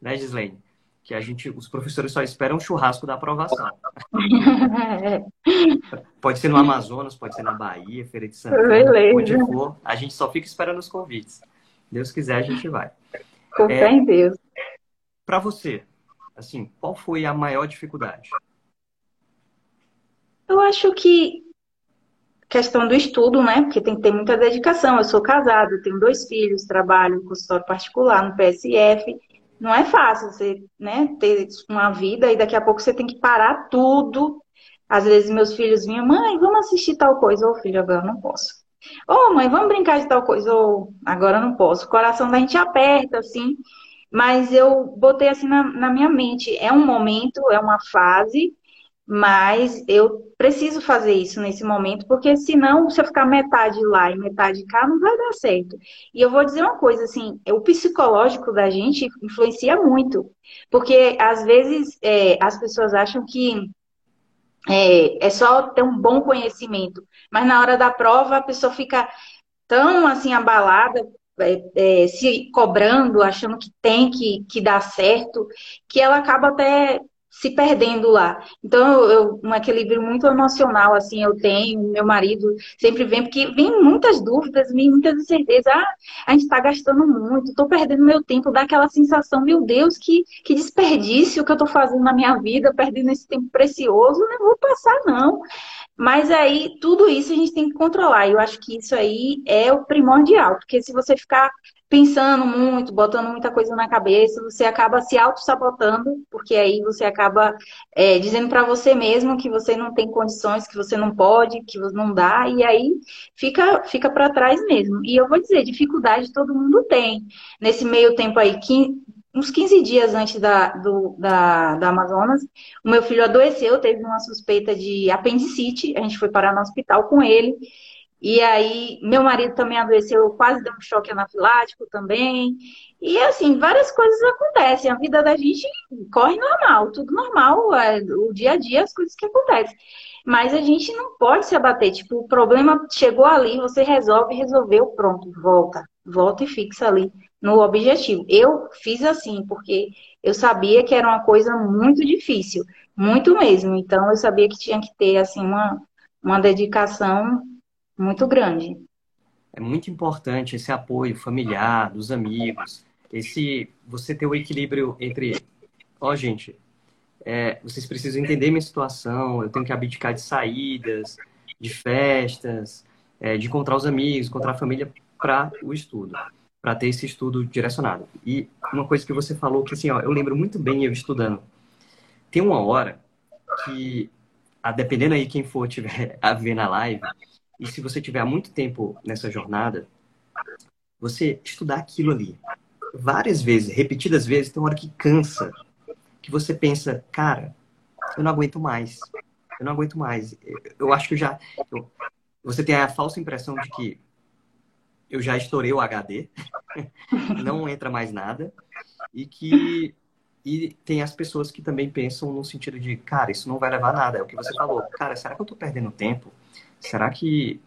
né, Gislaine, que a gente, os professores só esperam um churrasco da aprovação. (laughs) pode ser no Amazonas, pode ser na Bahia, Feira de Santana, Beleza. onde for. A gente só fica esperando os convites. Deus quiser, a gente vai. Com fé é, em Deus. Para você, assim, qual foi a maior dificuldade? Eu acho que questão do estudo, né? Porque tem que ter muita dedicação. Eu sou casada, tenho dois filhos, trabalho em consultório particular no PSF não é fácil você né, ter uma vida e daqui a pouco você tem que parar tudo. Às vezes meus filhos vinham, mãe, vamos assistir tal coisa. Ô oh, filho, agora não posso. Ô oh, mãe, vamos brincar de tal coisa. Ô, oh, agora não posso. O coração da gente aperta, assim. Mas eu botei assim na, na minha mente, é um momento, é uma fase, mas eu preciso fazer isso nesse momento, porque senão, se eu ficar metade lá e metade cá, não vai dar certo. E eu vou dizer uma coisa, assim, o psicológico da gente influencia muito. Porque, às vezes, é, as pessoas acham que é, é só ter um bom conhecimento. Mas na hora da prova, a pessoa fica tão, assim, abalada é, é, se cobrando, achando que tem que, que dar certo, que ela acaba até se perdendo lá. Então, eu, um equilíbrio muito emocional, assim, eu tenho, meu marido sempre vem, porque vem muitas dúvidas, vem muitas incertezas. Ah, a gente está gastando muito, estou perdendo meu tempo, dá aquela sensação, meu Deus, que, que desperdício que eu estou fazendo na minha vida, perdendo esse tempo precioso, não vou passar, não. Mas aí, tudo isso a gente tem que controlar. Eu acho que isso aí é o primordial, porque se você ficar pensando muito, botando muita coisa na cabeça, você acaba se auto-sabotando, porque aí você acaba é, dizendo para você mesmo que você não tem condições, que você não pode, que você não dá, e aí fica, fica para trás mesmo. E eu vou dizer, dificuldade todo mundo tem. Nesse meio tempo aí, uns 15 dias antes da, do, da, da Amazonas, o meu filho adoeceu, teve uma suspeita de apendicite, a gente foi parar no hospital com ele, e aí, meu marido também adoeceu, quase deu um choque anafilático também. E assim, várias coisas acontecem. A vida da gente corre normal, tudo normal, é, o dia a dia, as coisas que acontecem. Mas a gente não pode se abater. Tipo, o problema chegou ali, você resolve, resolveu, pronto, volta. Volta e fixa ali no objetivo. Eu fiz assim, porque eu sabia que era uma coisa muito difícil, muito mesmo. Então, eu sabia que tinha que ter, assim, uma, uma dedicação muito grande. É muito importante esse apoio familiar, dos amigos, esse você ter o equilíbrio entre, ó oh, gente, é, vocês precisam entender minha situação, eu tenho que abdicar de saídas, de festas, é, de encontrar os amigos, encontrar a família para o estudo, para ter esse estudo direcionado. E uma coisa que você falou que assim, ó, eu lembro muito bem eu estudando. Tem uma hora que, a, dependendo aí quem for tiver (laughs) a ver na live, e se você tiver muito tempo nessa jornada, você estudar aquilo ali várias vezes, repetidas vezes, tem uma hora que cansa, que você pensa, cara, eu não aguento mais, eu não aguento mais. Eu acho que eu já. Eu, você tem a falsa impressão de que eu já estourei o HD, (laughs) não entra mais nada, e que e tem as pessoas que também pensam no sentido de, cara, isso não vai levar a nada. É o que você falou. Cara, será que eu tô perdendo tempo? Será que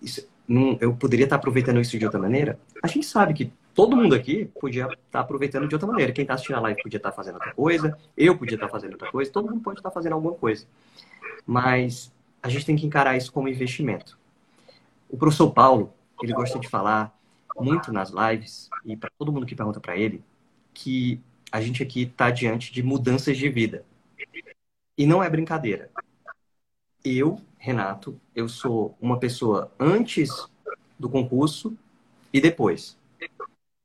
isso, não, eu poderia estar aproveitando isso de outra maneira? A gente sabe que todo mundo aqui podia estar aproveitando de outra maneira. Quem está assistindo a live podia estar fazendo outra coisa, eu podia estar fazendo outra coisa, todo mundo pode estar fazendo alguma coisa. Mas a gente tem que encarar isso como investimento. O professor Paulo, ele gosta de falar muito nas lives, e para todo mundo que pergunta para ele, que a gente aqui está diante de mudanças de vida. E não é brincadeira. Eu Renato, eu sou uma pessoa antes do concurso e depois.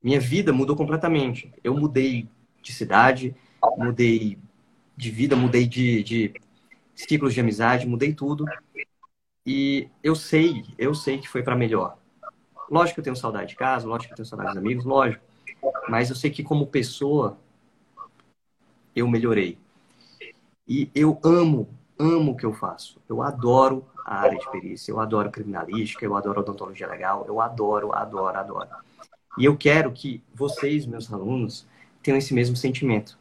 Minha vida mudou completamente. Eu mudei de cidade, mudei de vida, mudei de, de ciclos de amizade, mudei tudo. E eu sei, eu sei que foi para melhor. Lógico que eu tenho saudade de casa, lógico que eu tenho saudade dos amigos, lógico. Mas eu sei que como pessoa eu melhorei. E eu amo amo o que eu faço. Eu adoro a área de perícia, eu adoro criminalística, eu adoro odontologia legal, eu adoro, adoro, adoro. E eu quero que vocês, meus alunos, tenham esse mesmo sentimento.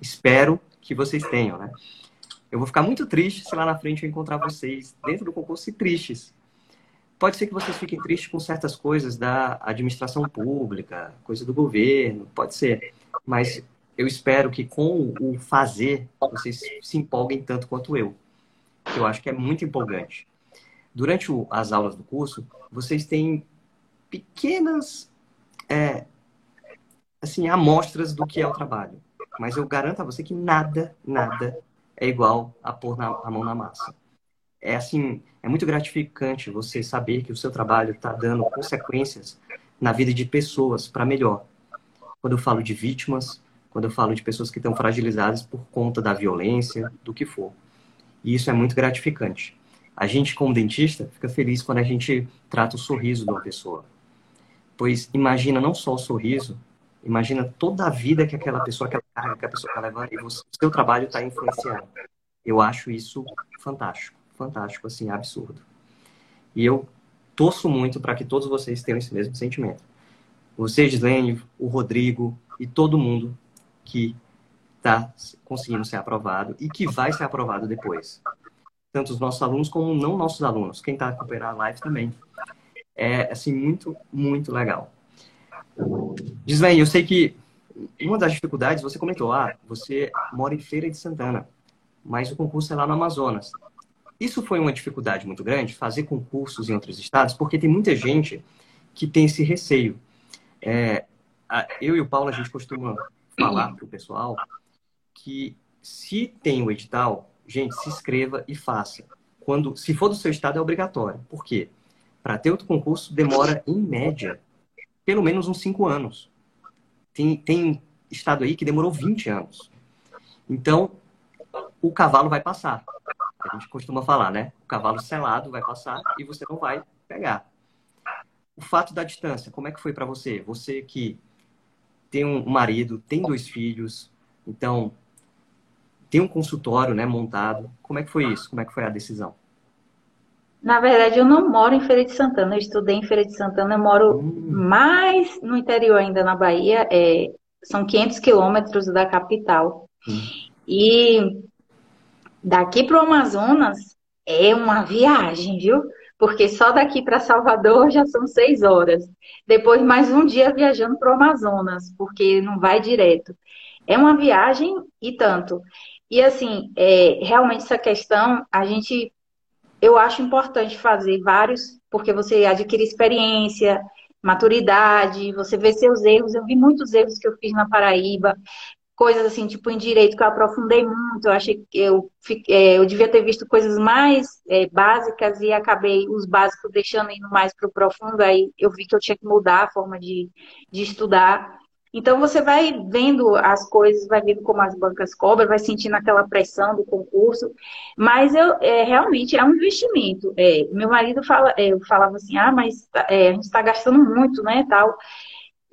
Espero que vocês tenham, né? Eu vou ficar muito triste se lá na frente eu encontrar vocês dentro do concurso e tristes. Pode ser que vocês fiquem tristes com certas coisas da administração pública, coisa do governo, pode ser. Mas eu espero que com o fazer vocês se empolguem tanto quanto eu. Eu acho que é muito empolgante. Durante o, as aulas do curso, vocês têm pequenas é, assim amostras do que é o trabalho. Mas eu garanto a você que nada, nada é igual a pôr na, a mão na massa. É assim, é muito gratificante você saber que o seu trabalho está dando consequências na vida de pessoas para melhor. Quando eu falo de vítimas, quando eu falo de pessoas que estão fragilizadas por conta da violência, do que for. E isso é muito gratificante. A gente, como dentista, fica feliz quando a gente trata o sorriso de uma pessoa. Pois imagina não só o sorriso, imagina toda a vida que aquela pessoa, aquela carga que a pessoa está levando e o seu trabalho está influenciando. Eu acho isso fantástico, fantástico, assim, absurdo. E eu torço muito para que todos vocês tenham esse mesmo sentimento. Você, Gislene, o Rodrigo e todo mundo que está conseguindo ser aprovado e que vai ser aprovado depois. Tanto os nossos alunos como não nossos alunos. Quem está acompanhando a live também. É, assim, muito, muito legal. Gislaine, eu sei que uma das dificuldades, você comentou, ah, você mora em Feira de Santana, mas o concurso é lá no Amazonas. Isso foi uma dificuldade muito grande, fazer concursos em outros estados, porque tem muita gente que tem esse receio. É, eu e o Paulo, a gente costuma falar para o pessoal que se tem o edital, gente, se inscreva e faça. Quando, se for do seu estado, é obrigatório. Por quê? Para ter outro concurso, demora, em média, pelo menos uns 5 anos. Tem, tem estado aí que demorou 20 anos. Então, o cavalo vai passar. A gente costuma falar, né? O cavalo selado vai passar e você não vai pegar. O fato da distância, como é que foi para você? Você que tem um marido, tem dois filhos, então tem um consultório, né, montado. Como é que foi isso? Como é que foi a decisão? Na verdade, eu não moro em Feira de Santana. Eu estudei em Feira de Santana. Eu moro hum. mais no interior ainda, na Bahia. É, são 500 quilômetros da capital. Hum. E daqui para o Amazonas é uma viagem, viu? Porque só daqui para Salvador já são seis horas. Depois, mais um dia viajando para o Amazonas, porque não vai direto. É uma viagem e tanto. E assim, é, realmente essa questão, a gente, eu acho importante fazer vários, porque você adquire experiência, maturidade, você vê seus erros. Eu vi muitos erros que eu fiz na Paraíba coisas assim, tipo em direito, que eu aprofundei muito, eu achei que eu, é, eu devia ter visto coisas mais é, básicas e acabei os básicos deixando indo mais para o profundo, aí eu vi que eu tinha que mudar a forma de, de estudar. Então você vai vendo as coisas, vai vendo como as bancas cobram, vai sentindo aquela pressão do concurso, mas eu é, realmente é um investimento. É, meu marido fala, é, eu falava assim, ah, mas é, a gente está gastando muito, né, tal.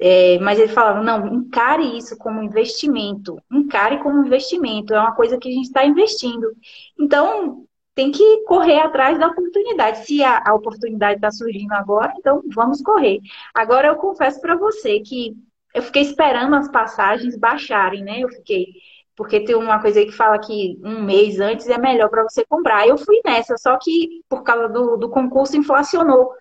É, mas ele falava, não, encare isso como investimento, encare como investimento, é uma coisa que a gente está investindo. Então, tem que correr atrás da oportunidade. Se a, a oportunidade está surgindo agora, então vamos correr. Agora, eu confesso para você que eu fiquei esperando as passagens baixarem, né? Eu fiquei. Porque tem uma coisa aí que fala que um mês antes é melhor para você comprar. Eu fui nessa, só que por causa do, do concurso inflacionou.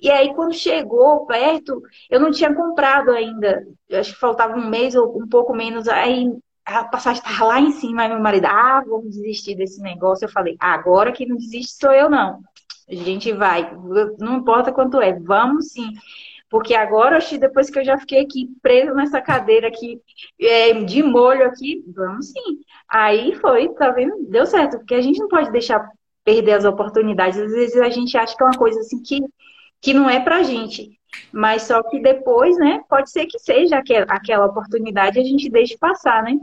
E aí, quando chegou perto, eu não tinha comprado ainda. Eu acho que faltava um mês ou um pouco menos. Aí a passagem estava lá em cima. Aí meu marido, ah, vamos desistir desse negócio. Eu falei, agora que não desiste sou eu, não. A gente vai. Não importa quanto é, vamos sim. Porque agora, depois que eu já fiquei aqui presa nessa cadeira aqui, é, de molho aqui, vamos sim. Aí foi, tá vendo? Deu certo, porque a gente não pode deixar perder as oportunidades. Às vezes a gente acha que é uma coisa assim que que não é para gente. Mas só que depois, né, pode ser que seja aquela, aquela oportunidade a gente deixe passar, né?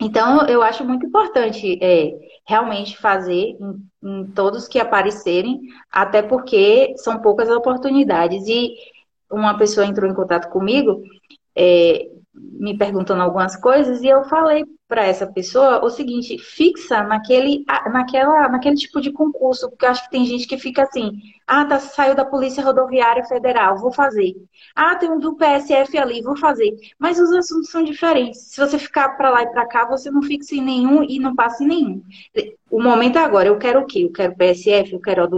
Então, eu acho muito importante é, realmente fazer em, em, todos que aparecerem, até porque são poucas oportunidades. E uma pessoa entrou em contato comigo, é, me perguntando algumas coisas, e eu falei para essa pessoa o seguinte, fixa naquele, naquela, naquele tipo de concurso, porque eu acho que tem gente que fica assim, ah, tá, saiu da Polícia Rodoviária Federal, vou fazer. Ah, tem um do PSF ali, vou fazer. Mas os assuntos são diferentes. Se você ficar para lá e para cá, você não fixa em nenhum e não passa em nenhum. O momento é agora, eu quero o quê? Eu quero PSF, eu quero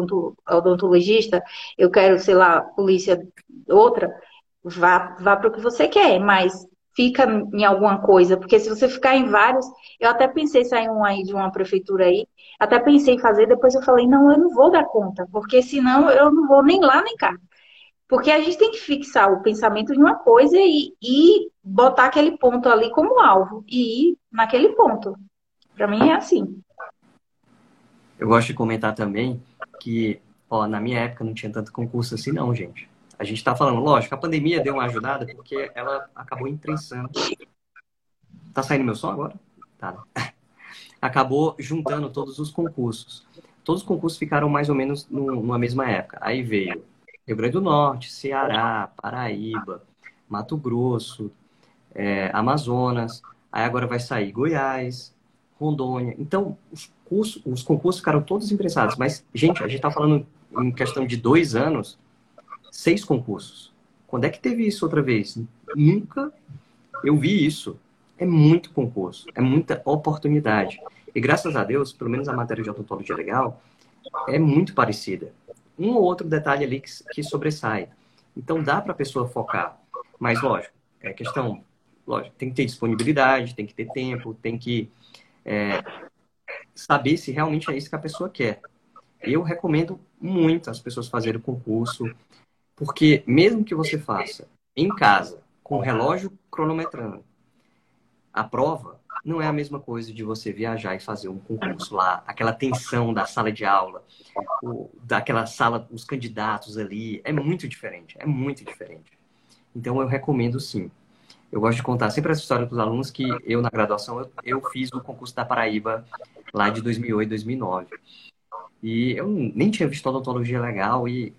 odontologista, eu quero, sei lá, polícia outra. Vá, vá para o que você quer, mas fica em alguma coisa, porque se você ficar em vários, eu até pensei em sair um aí de uma prefeitura aí, até pensei em fazer, depois eu falei, não, eu não vou dar conta, porque senão eu não vou nem lá nem cá. Porque a gente tem que fixar o pensamento de uma coisa e, e botar aquele ponto ali como alvo e ir naquele ponto. Para mim é assim. Eu gosto de comentar também que, ó, na minha época não tinha tanto concurso assim não, gente. A gente está falando, lógico, a pandemia deu uma ajudada porque ela acabou imprensando. Tá saindo meu som agora? Tá. (laughs) Acabou juntando todos os concursos. Todos os concursos ficaram mais ou menos numa mesma época. Aí veio Rio Grande do Norte, Ceará, Paraíba, Mato Grosso, é, Amazonas. Aí agora vai sair Goiás, Rondônia. Então, os, os concursos ficaram todos imprensados. Mas, gente, a gente está falando em questão de dois anos seis concursos. Quando é que teve isso outra vez? Nunca eu vi isso. É muito concurso, é muita oportunidade. E graças a Deus, pelo menos a matéria de odontologia legal é muito parecida. Um ou outro detalhe ali que, que sobressai. Então dá para a pessoa focar. Mas lógico, é questão, lógico, tem que ter disponibilidade, tem que ter tempo, tem que é, saber se realmente é isso que a pessoa quer. Eu recomendo muito as pessoas fazerem o concurso, porque mesmo que você faça em casa, com o relógio cronometrando, a prova não é a mesma coisa de você viajar e fazer um concurso lá, aquela tensão da sala de aula, daquela sala, os candidatos ali, é muito diferente, é muito diferente. Então eu recomendo sim. Eu gosto de contar sempre essa história para os alunos que eu, na graduação, eu, eu fiz o concurso da Paraíba lá de 2008, 2009. E eu nem tinha visto odontologia legal e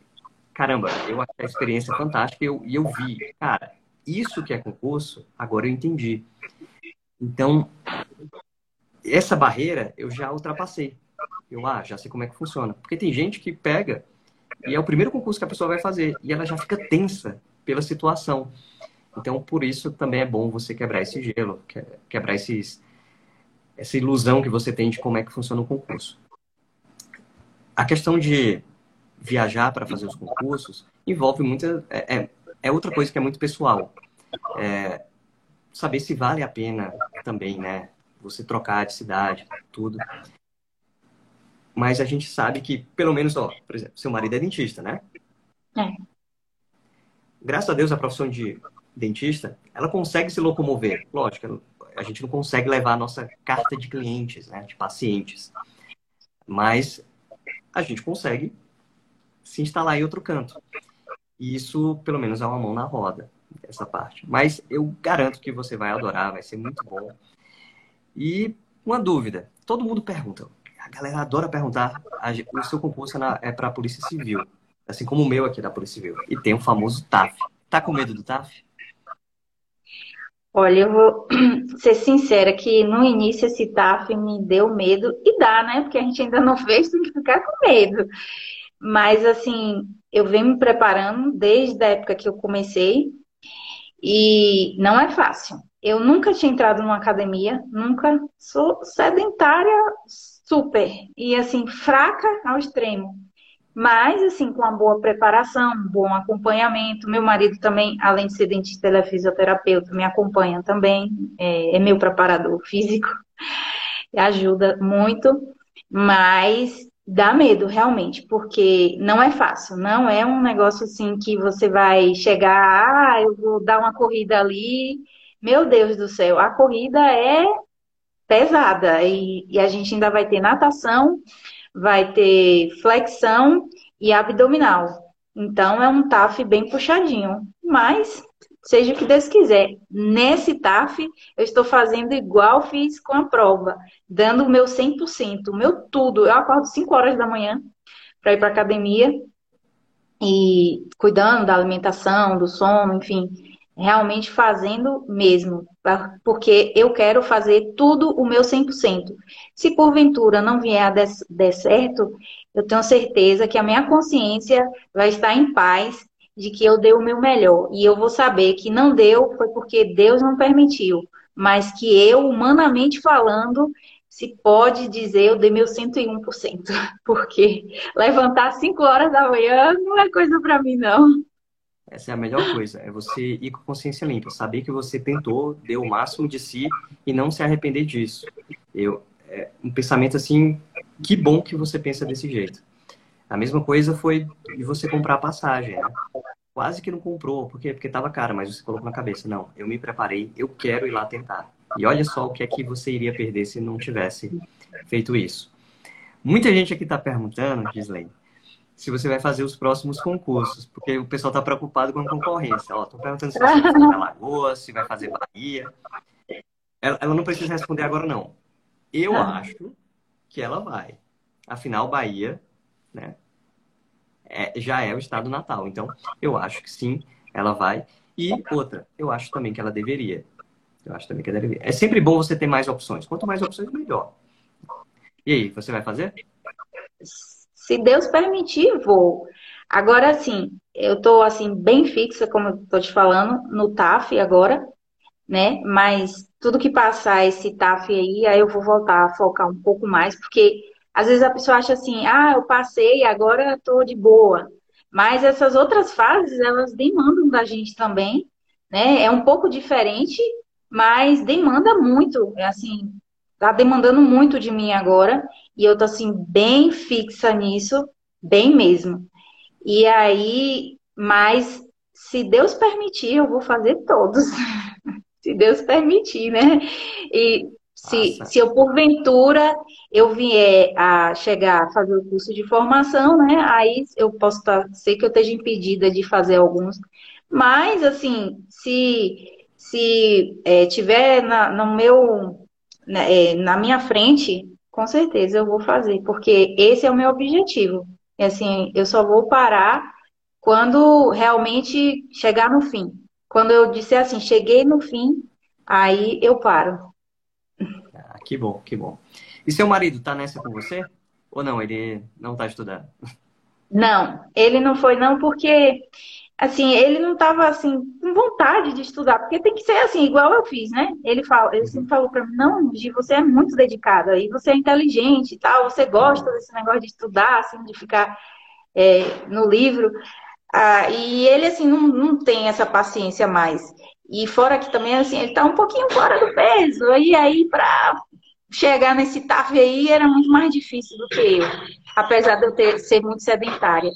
caramba, eu achei a experiência fantástica e eu, eu vi, cara, isso que é concurso, agora eu entendi. Então, essa barreira eu já ultrapassei. Eu, ah, já sei como é que funciona. Porque tem gente que pega e é o primeiro concurso que a pessoa vai fazer e ela já fica tensa pela situação. Então, por isso também é bom você quebrar esse gelo, quebrar esses, essa ilusão que você tem de como é que funciona o concurso. A questão de viajar para fazer os concursos envolve muita. É, é, é, outra coisa que é muito pessoal. É, saber se vale a pena também, né? Você trocar de cidade, tudo. Mas a gente sabe que, pelo menos, ó, por exemplo, seu marido é dentista, né? É. Graças a Deus, a profissão de dentista, ela consegue se locomover. Lógico, a gente não consegue levar a nossa carta de clientes, né? De pacientes. Mas a gente consegue se instalar em outro canto. E isso, pelo menos, é uma mão na roda, essa parte. Mas eu garanto que você vai adorar, vai ser muito bom. E uma dúvida: todo mundo pergunta, a galera adora perguntar, o seu concurso é para a Polícia Civil, assim como o meu aqui da Polícia Civil. E tem o famoso TAF. Tá com medo do TAF? Olha, eu vou (clears throat) ser sincera que no início esse TAF me deu medo, e dá, né? Porque a gente ainda não (laughs) fez, tem que ficar com medo. Mas, assim, eu venho me preparando desde a época que eu comecei e não é fácil. Eu nunca tinha entrado numa academia, nunca. Sou sedentária super e, assim, fraca ao extremo. Mas, assim, com uma boa preparação, um bom acompanhamento. Meu marido também, além de ser dentista, ele é fisioterapeuta, me acompanha também, é, é meu preparador físico, (laughs) ajuda muito. Mas Dá medo, realmente, porque não é fácil, não é um negócio assim que você vai chegar, ah, eu vou dar uma corrida ali. Meu Deus do céu, a corrida é pesada e, e a gente ainda vai ter natação, vai ter flexão e abdominal. Então é um TAF bem puxadinho, mas seja o que Deus quiser. Nesse TAF, eu estou fazendo igual fiz com a prova, dando o meu 100%, o meu tudo. Eu acordo 5 horas da manhã para ir para academia e cuidando da alimentação, do sono, enfim, realmente fazendo mesmo, porque eu quero fazer tudo o meu 100%. Se porventura não vier a der certo, eu tenho certeza que a minha consciência vai estar em paz de que eu dei o meu melhor. E eu vou saber que não deu foi porque Deus não permitiu, mas que eu, humanamente falando, se pode dizer, eu dei meu 101%. (laughs) Porque levantar 5 horas da manhã não é coisa para mim, não. Essa é a melhor coisa, é você ir com consciência limpa, saber que você tentou, deu o máximo de si e não se arrepender disso. Eu, é, um pensamento assim, que bom que você pensa desse jeito. A mesma coisa foi de você comprar a passagem, né? Quase que não comprou, por quê? Porque estava cara, mas você colocou na cabeça, não, eu me preparei, eu quero ir lá tentar. E olha só o que é que você iria perder se não tivesse feito isso. Muita gente aqui está perguntando, Gislaine, se você vai fazer os próximos concursos, porque o pessoal está preocupado com a concorrência. Estou perguntando se você vai fazer (laughs) Alagoas, se vai fazer Bahia. Ela, ela, não precisa responder agora, não. Eu ah. acho que ela vai. Afinal, Bahia né, é, já é o estado natal. Então, eu acho que sim, ela vai. E outra, eu acho também que ela deveria. Eu acho também que ela deveria. É sempre bom você ter mais opções. Quanto mais opções, melhor. E aí, você vai fazer? Se Deus permitir, vou. Agora, assim, eu tô, assim, bem fixa, como eu tô te falando, no TAF agora, né? Mas tudo que passar esse TAF aí, aí eu vou voltar a focar um pouco mais, porque às vezes a pessoa acha assim, ah, eu passei, agora tô de boa. Mas essas outras fases, elas demandam da gente também, né? É um pouco diferente, mas demanda muito, é assim, tá demandando muito de mim agora. E eu tô assim, bem fixa nisso, bem mesmo. E aí, mas se Deus permitir, eu vou fazer todos. (laughs) se Deus permitir, né? E se, se eu, porventura, eu vier a chegar a fazer o curso de formação, né? Aí eu posso tá, ser que eu esteja impedida de fazer alguns. Mas, assim, se, se é, tiver na, no meu, na, né, é, na minha frente com certeza eu vou fazer, porque esse é o meu objetivo. E assim, eu só vou parar quando realmente chegar no fim. Quando eu disser assim, cheguei no fim, aí eu paro. Que bom, que bom. E seu marido tá nessa com você? Ou não? Ele não tá estudando? Não, ele não foi não, porque assim, ele não estava assim com vontade de estudar, porque tem que ser assim, igual eu fiz, né? Ele fala, ele sempre falou para mim, não, Gi, você é muito dedicada e você é inteligente e tal, você gosta desse negócio de estudar, assim, de ficar é, no livro. Ah, e ele assim não, não tem essa paciência mais. E fora que também assim, ele está um pouquinho fora do peso. E aí para chegar nesse TAF aí era muito mais difícil do que eu, apesar de eu ter, ser muito sedentária.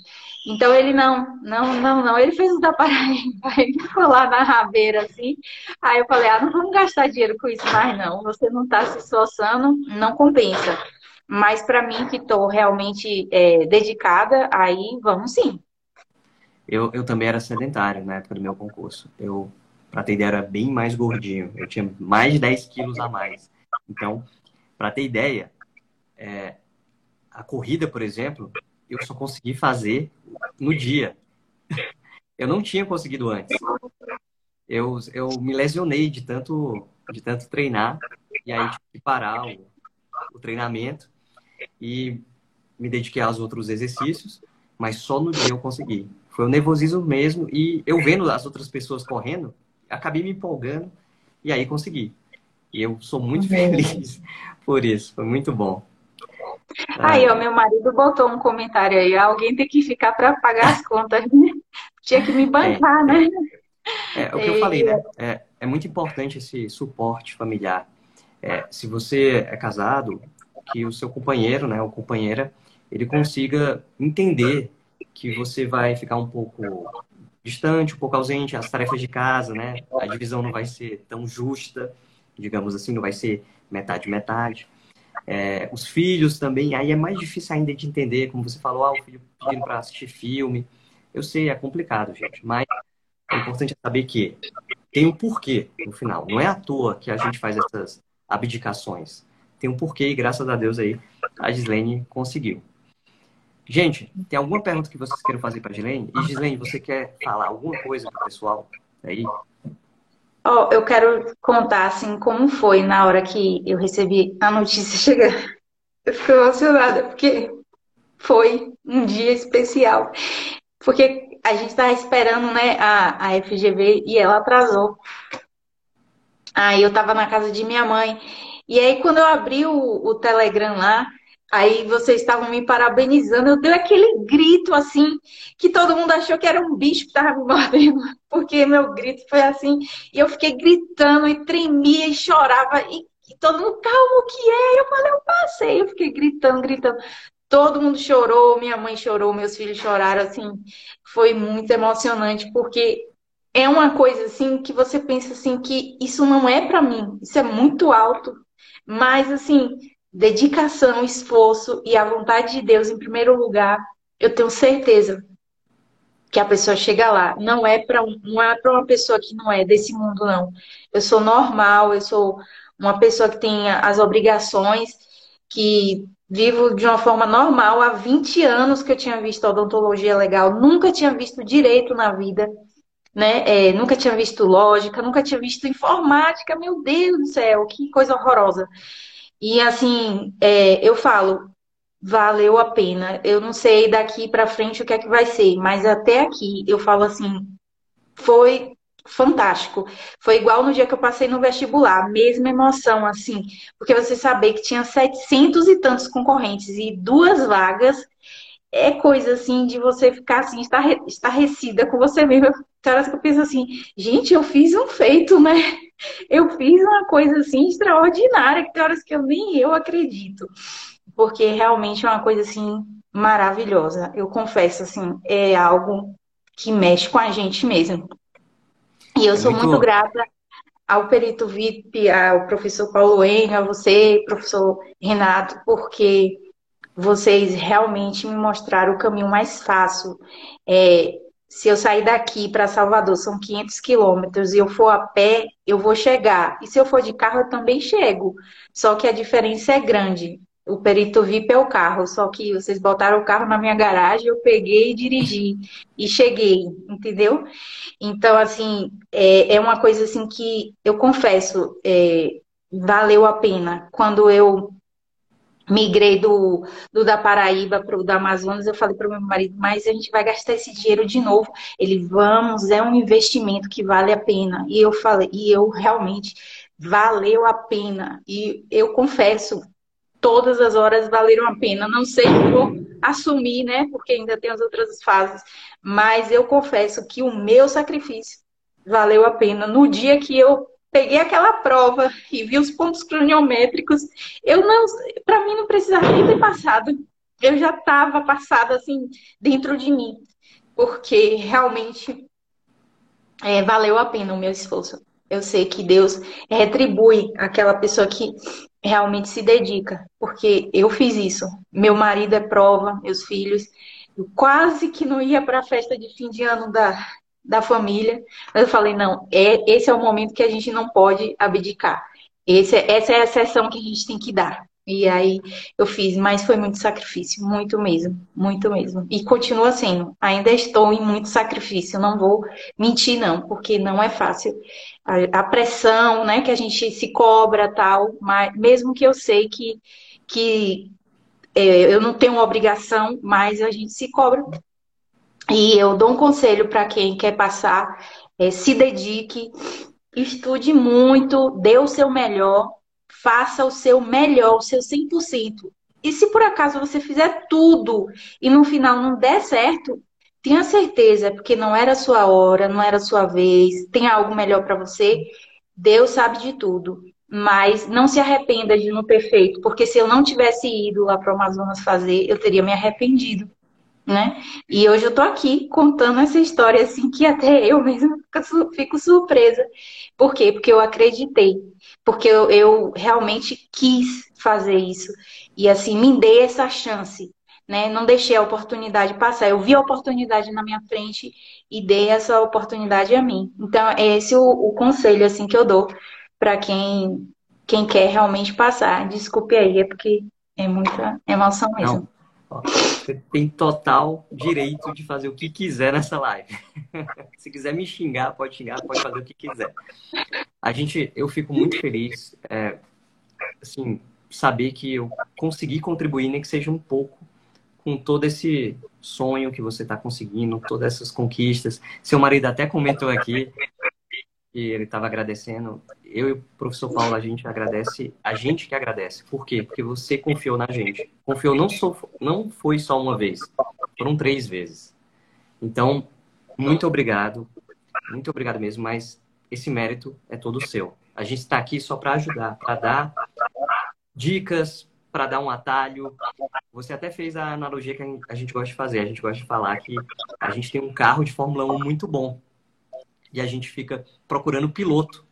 Então ele não, não, não, não. Ele fez o da Paraíba, (laughs) ele ficou lá na rabeira assim. Aí eu falei, ah, não vamos gastar dinheiro com isso mais não. Você não está se esforçando, não compensa. Mas para mim que estou realmente é, dedicada, aí vamos sim. Eu, eu também era sedentário na época do meu concurso. Eu, para ter ideia, era bem mais gordinho. Eu tinha mais de 10 quilos a mais. Então, para ter ideia, é, a corrida, por exemplo, eu só consegui fazer no dia. Eu não tinha conseguido antes. Eu, eu me lesionei de tanto, de tanto treinar e aí tive que parar o, o treinamento e me dediquei aos outros exercícios, mas só no dia eu consegui. Foi o nervosismo mesmo e eu vendo as outras pessoas correndo, acabei me empolgando e aí consegui. E eu sou muito (laughs) feliz por isso, foi muito bom. Aí, ó, meu marido botou um comentário aí. Alguém tem que ficar para pagar as contas, né? Tinha que me bancar, é, né? É, é, o que eu falei, né? É, é muito importante esse suporte familiar. É, se você é casado, que o seu companheiro, né, ou companheira, ele consiga entender que você vai ficar um pouco distante, um pouco ausente, as tarefas de casa, né? A divisão não vai ser tão justa, digamos assim, não vai ser metade metade. É, os filhos também, aí é mais difícil ainda de entender, como você falou, ah, o filho pedindo para assistir filme. Eu sei, é complicado, gente, mas é importante saber que tem um porquê no final. Não é à toa que a gente faz essas abdicações. Tem um porquê e graças a Deus aí a Gislene conseguiu. Gente, tem alguma pergunta que vocês queiram fazer para a Gislene? E Gislene, você quer falar alguma coisa para o pessoal aí? Oh, eu quero contar assim como foi na hora que eu recebi a notícia (laughs) chegar. Eu fiquei emocionada porque foi um dia especial. Porque a gente estava esperando né, a, a FGV e ela atrasou. Aí eu estava na casa de minha mãe. E aí, quando eu abri o, o Telegram lá, Aí vocês estavam me parabenizando, eu dei aquele grito assim, que todo mundo achou que era um bicho que estava me (laughs) mordendo, porque meu grito foi assim, e eu fiquei gritando e tremia e chorava, e, e todo mundo, calma, o que é? Eu falei, eu passei, eu fiquei gritando, gritando. Todo mundo chorou, minha mãe chorou, meus filhos choraram, assim, foi muito emocionante, porque é uma coisa assim que você pensa assim que isso não é para mim, isso é muito alto, mas assim, dedicação, esforço e a vontade de Deus em primeiro lugar, eu tenho certeza que a pessoa chega lá. Não é para não é para uma pessoa que não é desse mundo não. Eu sou normal, eu sou uma pessoa que tem as obrigações, que vivo de uma forma normal há 20 anos que eu tinha visto odontologia legal, nunca tinha visto direito na vida. Né? É, nunca tinha visto lógica, nunca tinha visto informática, meu Deus do céu, que coisa horrorosa. E assim, é, eu falo, valeu a pena. Eu não sei daqui para frente o que é que vai ser, mas até aqui eu falo assim, foi fantástico. Foi igual no dia que eu passei no vestibular, mesma emoção, assim, porque você saber que tinha 700 e tantos concorrentes e duas vagas é coisa assim de você ficar assim, estarrecida com você mesmo. Tem horas que eu penso assim, gente, eu fiz um feito, né? Eu fiz uma coisa assim extraordinária, que tem horas que eu nem eu acredito. Porque realmente é uma coisa assim maravilhosa. Eu confesso assim, é algo que mexe com a gente mesmo. E eu é sou muito... muito grata ao perito VIP, ao professor Paulo Enio, a você, professor Renato, porque vocês realmente me mostraram o caminho mais fácil. É, se eu sair daqui para Salvador, são 500 quilômetros, e eu for a pé, eu vou chegar. E se eu for de carro, eu também chego. Só que a diferença é grande. O perito VIP é o carro, só que vocês botaram o carro na minha garagem, eu peguei e dirigi e cheguei, entendeu? Então, assim, é, é uma coisa assim que eu confesso, é, valeu a pena. Quando eu migrei do, do da Paraíba para o da Amazonas, eu falei para o meu marido, mas a gente vai gastar esse dinheiro de novo. Ele, vamos, é um investimento que vale a pena. E eu falei, e eu realmente valeu a pena. E eu confesso, todas as horas valeram a pena. Não sei se vou assumir, né? Porque ainda tem as outras fases. Mas eu confesso que o meu sacrifício valeu a pena. No dia que eu peguei aquela prova e vi os pontos croniométricos, eu não, para mim não precisava nem ter passado. Eu já estava passada assim dentro de mim, porque realmente é, valeu a pena o meu esforço. Eu sei que Deus retribui aquela pessoa que realmente se dedica, porque eu fiz isso. Meu marido é prova, meus filhos. Eu quase que não ia para a festa de fim de ano da, da família. Mas eu falei, não, é, esse é o momento que a gente não pode abdicar. Esse, essa é a sessão que a gente tem que dar. E aí eu fiz, mas foi muito sacrifício, muito mesmo, muito mesmo. E continua sendo. Ainda estou em muito sacrifício, não vou mentir não, porque não é fácil. A, a pressão, né, que a gente se cobra tal, mas mesmo que eu sei que que é, eu não tenho obrigação, mas a gente se cobra e eu dou um conselho para quem quer passar, é, se dedique, estude muito, dê o seu melhor, faça o seu melhor, o seu 100%. E se por acaso você fizer tudo e no final não der certo, tenha certeza, porque não era a sua hora, não era a sua vez, tem algo melhor para você. Deus sabe de tudo. Mas não se arrependa de não ter feito, porque se eu não tivesse ido lá para o Amazonas fazer, eu teria me arrependido né? E hoje eu tô aqui contando essa história assim que até eu mesma fico surpresa. Por quê? Porque eu acreditei, porque eu, eu realmente quis fazer isso e assim me dei essa chance, né? Não deixei a oportunidade passar. Eu vi a oportunidade na minha frente e dei essa oportunidade a mim. Então é esse o, o conselho assim que eu dou para quem quem quer realmente passar. Desculpe aí, é porque é muita emoção mesmo. Não. Você tem total direito de fazer o que quiser nessa live. (laughs) Se quiser me xingar, pode xingar, pode fazer o que quiser. A gente, eu fico muito feliz, é, assim, saber que eu consegui contribuir, nem que seja um pouco, com todo esse sonho que você está conseguindo, todas essas conquistas. Seu marido até comentou aqui que ele estava agradecendo. Eu e o professor Paulo, a gente agradece, a gente que agradece. Por quê? Porque você confiou na gente. Confiou não, só, não foi só uma vez, foram três vezes. Então, muito obrigado, muito obrigado mesmo, mas esse mérito é todo seu. A gente está aqui só para ajudar, para dar dicas, para dar um atalho. Você até fez a analogia que a gente gosta de fazer. A gente gosta de falar que a gente tem um carro de Fórmula 1 muito bom e a gente fica procurando piloto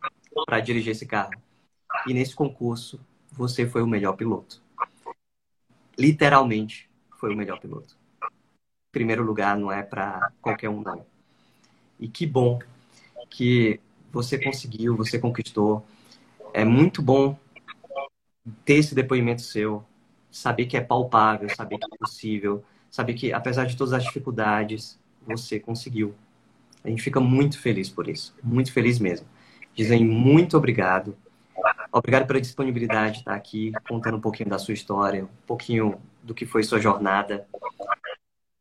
para dirigir esse carro. E nesse concurso, você foi o melhor piloto. Literalmente, foi o melhor piloto. Primeiro lugar não é para qualquer um, não. E que bom que você conseguiu, você conquistou. É muito bom ter esse depoimento seu, saber que é palpável, saber que é possível, saber que, apesar de todas as dificuldades, você conseguiu. A gente fica muito feliz por isso, muito feliz mesmo. Dizem muito obrigado. Obrigado pela disponibilidade de estar aqui, contando um pouquinho da sua história, um pouquinho do que foi sua jornada.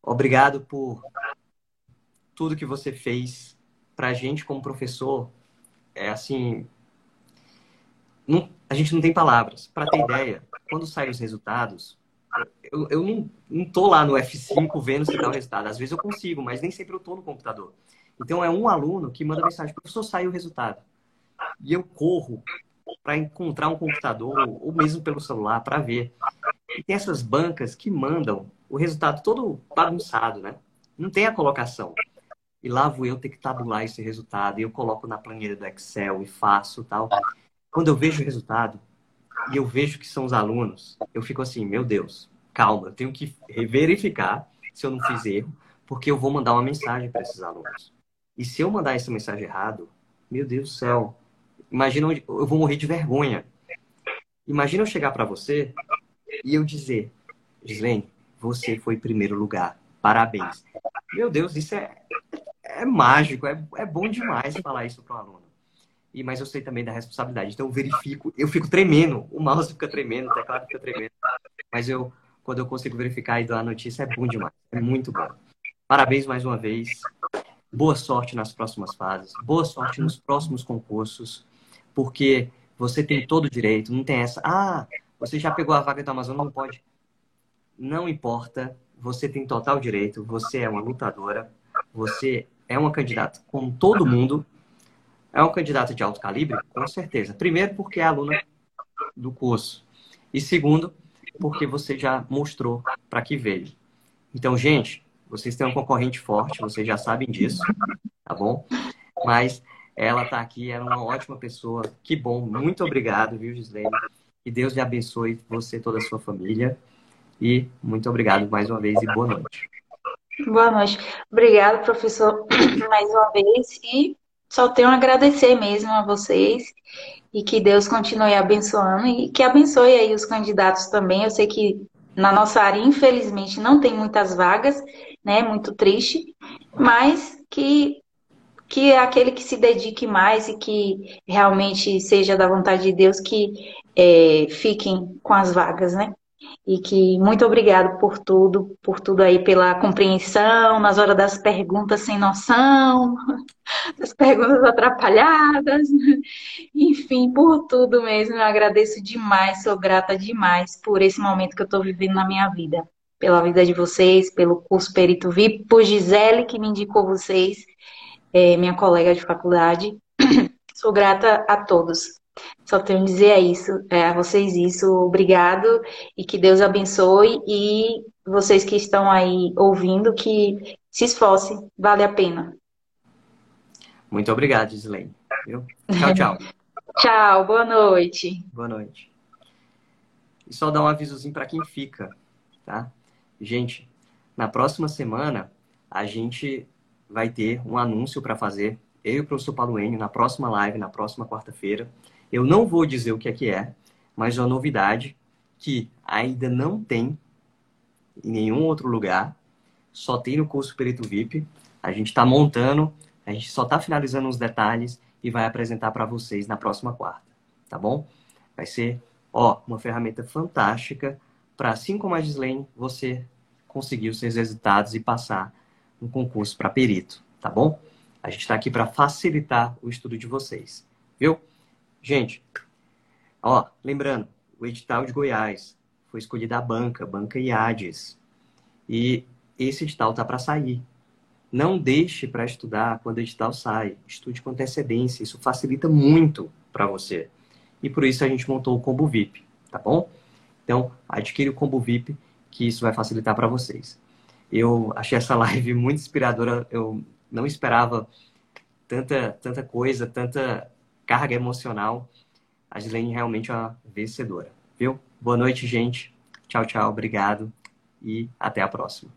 Obrigado por tudo que você fez para a gente como professor. É assim, não, a gente não tem palavras. Para ter ideia, quando saem os resultados, eu, eu não, não tô lá no F5 vendo se dá o resultado. Às vezes eu consigo, mas nem sempre eu tô no computador. Então é um aluno que manda mensagem, professor, saiu o resultado. E eu corro para encontrar um computador ou mesmo pelo celular para ver. E tem essas bancas que mandam o resultado todo bagunçado, né? Não tem a colocação. E lá vou eu ter que tabular esse resultado. E eu coloco na planilha do Excel e faço tal. Quando eu vejo o resultado e eu vejo que são os alunos, eu fico assim, meu Deus, calma, eu tenho que verificar se eu não fiz erro, porque eu vou mandar uma mensagem para esses alunos. E se eu mandar essa mensagem errado, meu Deus do céu, imagina onde, eu vou morrer de vergonha. Imagina eu chegar para você e eu dizer, Gislene, você foi primeiro lugar, parabéns. Meu Deus, isso é, é mágico, é, é bom demais falar isso para um aluno. E, mas eu sei também da responsabilidade, então eu verifico, eu fico tremendo, o mouse fica tremendo, o teclado fica tremendo, mas eu, quando eu consigo verificar e dar a notícia, é bom demais, é muito bom. Parabéns mais uma vez. Boa sorte nas próximas fases, boa sorte nos próximos concursos, porque você tem todo o direito, não tem essa, ah, você já pegou a vaga do Amazon, não pode. Não importa, você tem total direito, você é uma lutadora, você é uma candidata com todo mundo, é uma candidata de alto calibre, com certeza. Primeiro, porque é aluna do curso. E segundo, porque você já mostrou para que veio. Então, gente, vocês têm um concorrente forte, vocês já sabem disso, tá bom? Mas ela está aqui, ela é uma ótima pessoa. Que bom, muito obrigado, viu, Gislene? Que Deus lhe abençoe você e toda a sua família. E muito obrigado mais uma vez e boa noite. Boa noite. Obrigado, professor, (clears throat) mais uma vez. E só tenho a agradecer mesmo a vocês e que Deus continue abençoando e que abençoe aí os candidatos também. Eu sei que na nossa área, infelizmente, não tem muitas vagas, né? Muito triste, mas que que é aquele que se dedique mais e que realmente seja da vontade de Deus que é, fiquem com as vagas, né? E que muito obrigado por tudo, por tudo aí, pela compreensão, nas horas das perguntas sem noção, (laughs) das perguntas atrapalhadas, (laughs) enfim, por tudo mesmo. Eu agradeço demais, sou grata demais por esse momento que eu estou vivendo na minha vida, pela vida de vocês, pelo curso Perito VIP, por Gisele, que me indicou vocês, é, minha colega de faculdade. (clears throat) Sou grata a todos. Só tenho a dizer isso, é, a vocês isso. Obrigado e que Deus abençoe. E vocês que estão aí ouvindo, que se esforcem, vale a pena. Muito obrigado, Gislaine. Tchau, tchau. (laughs) tchau, boa noite. Boa noite. E só dar um avisozinho para quem fica, tá? Gente, na próxima semana a gente vai ter um anúncio para fazer, eu e o professor Paulo Enio, na próxima live, na próxima quarta-feira. Eu não vou dizer o que é que é, mas é uma novidade que ainda não tem em nenhum outro lugar. Só tem no curso Perito VIP. A gente está montando, a gente só está finalizando os detalhes e vai apresentar para vocês na próxima quarta, tá bom? Vai ser, ó, uma ferramenta fantástica para, assim como a Gislaine, você conseguir os seus resultados e passar um concurso para perito, tá bom? A gente está aqui para facilitar o estudo de vocês, viu? Gente, ó, lembrando, o edital de Goiás foi escolhida a banca, Banca IADES. E esse edital tá para sair. Não deixe para estudar quando o edital sai. Estude com antecedência. Isso facilita muito para você. E por isso a gente montou o Combo VIP, tá bom? Então, adquire o Combo VIP, que isso vai facilitar para vocês. Eu achei essa (laughs) live muito inspiradora. Eu não esperava tanta, tanta coisa, tanta carga emocional. A Gislene realmente é uma vencedora, viu? Boa noite, gente. Tchau, tchau. Obrigado e até a próxima.